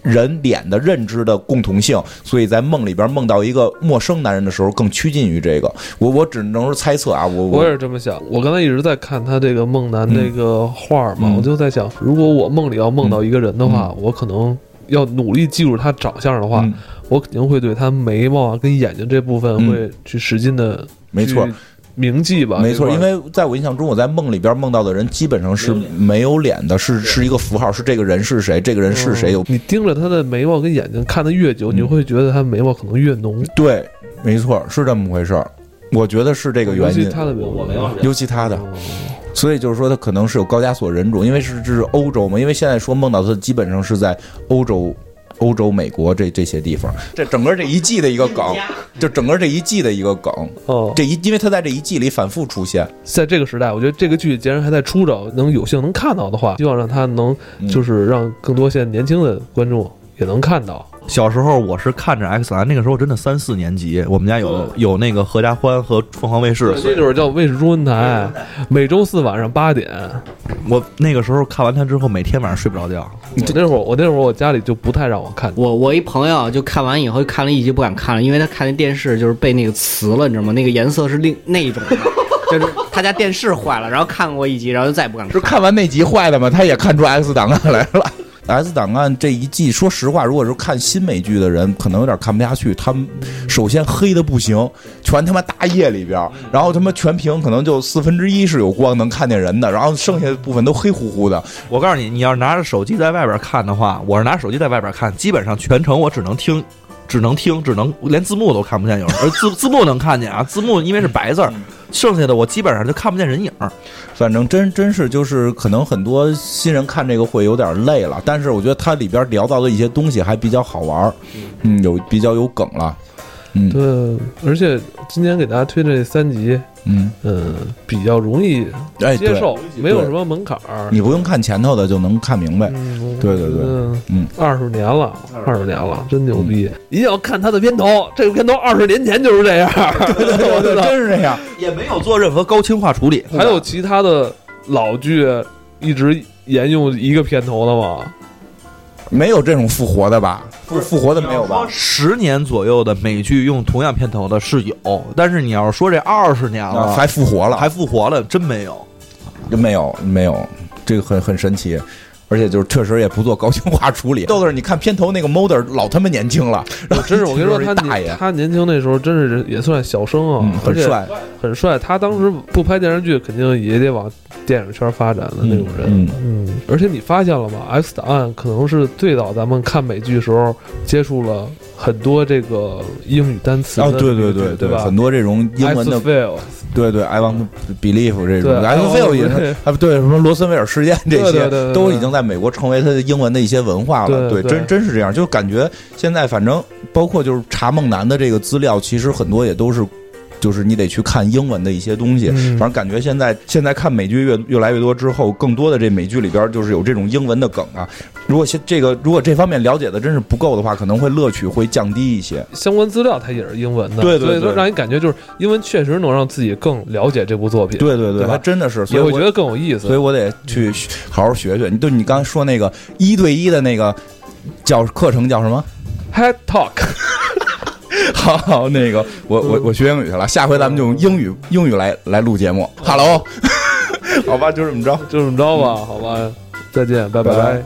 人脸的认知的共同性，所以在梦里边梦到一个陌生男人的时候，更趋近于这个。我我只能是猜测啊，我我也是这么想。我刚才一直在看他这个梦男这个画嘛，嗯我就在想，如果我梦里要梦到一个人的话，我可能要努力记住他长相的话，嗯我肯定会对他眉毛啊跟眼睛这部分嗯会去使劲的没错。铭记吧，没错，因为在我印象中，我在梦里边梦到的人基本上是没有脸的，是是一个符号，是这个人是谁，这个人是谁。有你盯着他的眉毛跟眼睛看的越久，嗯你会觉得他眉毛可能越浓。对，没错，是这么回事儿。我觉得是这个原因，尤其他的眉毛，尤其他的，哦所以就是说他可能是有高加索人种，因为是这是欧洲嘛，因为现在说梦到他基本上是在欧洲。欧洲、美国这这些地方，这整个这一季的一个梗，就整个这一季的一个梗，哦，这一因为他在这一季里反复出现，在这个时代，我觉得这个剧既然还在出着，能有幸能看到的话，希望让他能嗯。就是让更多现在年轻的观众也能看到。小时候我是看着 X 蓝，那个时候真的三四年级，我们家有有那个合家欢和凤凰卫视，那就是叫卫视中文台，每周四晚上八点。我那个时候看完它之后，每天晚上睡不着觉。那会儿我那会儿我家里就不太让我看，我我一朋友就看完以后看了一集不敢看了，因为他看那电视就是被那个磁了，你知道吗？那个颜色是另那一种的，就是 他家电视坏了，然后看过一集，然后就再也不敢看。是看完那集坏的吗？他也看出 X 档案来了。S 档案这一季，说实话，如果是看新美剧的人，可能有点看不下去。他们首先黑的不行，全他妈大夜里边，然后他妈全屏可能就四分之一是有光能看见人的，然后剩下的部分都黑乎乎的。我告诉你，你要是拿着手机在外边看的话，我是拿手机在外边看，基本上全程我只能听，只能听，只能连字幕都看不见，有人而字字幕能看见啊，字幕因为是白字儿，剩下的我基本上就看不见人影儿。反正真真是就是可能很多新人看这个会有点累了，但是我觉得它里边聊到的一些东西还比较好玩儿，嗯，有比较有梗了。嗯对，而且今天给大家推这三集，嗯，嗯，比较容易接受，没有什么门槛儿。你不用看前头的就能看明白。嗯，对对对嗯嗯，二十年了，二十年了，真牛逼！一定要看他的片头，这个片头二十年前就是这样。对对对对，真是这样。也没有做任何高清化处理。还有其他的老剧一直沿用一个片头的吗？没有这种复活的吧？复复活的没有吧？十年左右的美剧用同样片头的是有，但是你要是说这二十年了啊还复活了，还复活了，真没有。真没有没有，这个很很神奇。而且就是确实也不做高清化处理。豆豆，你看片头那个 Mulder 老他妈年轻了，然后真是我跟你说，他大爷，他年轻那时候真是也算小生啊嗯，，很帅，很帅。他当时不拍电视剧，肯定也得往电影圈发展的那种人。嗯嗯，而且你发现了吗？《X 档案》可能是最早咱们看美剧时候接触了很多这个英语单词的哦，对对对对吧？很多这种英文的对对，I want believe 这种，I want feel 也对是啊，对什么罗森威尔事件这些都已经在美国成为他的英文的一些文化了。对，对对真真是这样，就感觉现在反正包括就是查梦楠的这个资料，其实很多也都是。就是你得去看英文的一些东西，嗯反正感觉现在现在看美剧越越来越多之后，更多的这美剧里边就是有这种英文的梗啊。如果现这个如果这方面了解的真是不够的话，可能会乐趣会降低一些。相关资料它也是英文的，对对对让你感觉就是英文确实能让自己更了解这部作品，对对对吧还真的是，所以我觉得更有意思。所以我得去好好学学。你对你刚才说那个一对一的那个叫课程叫什么？Head Talk，好好，那个我我我学英语去了，下回咱们就用英语英语来来录节目。Hello，好吧，就这么着。就这么着吧，好吧，再见，拜拜拜拜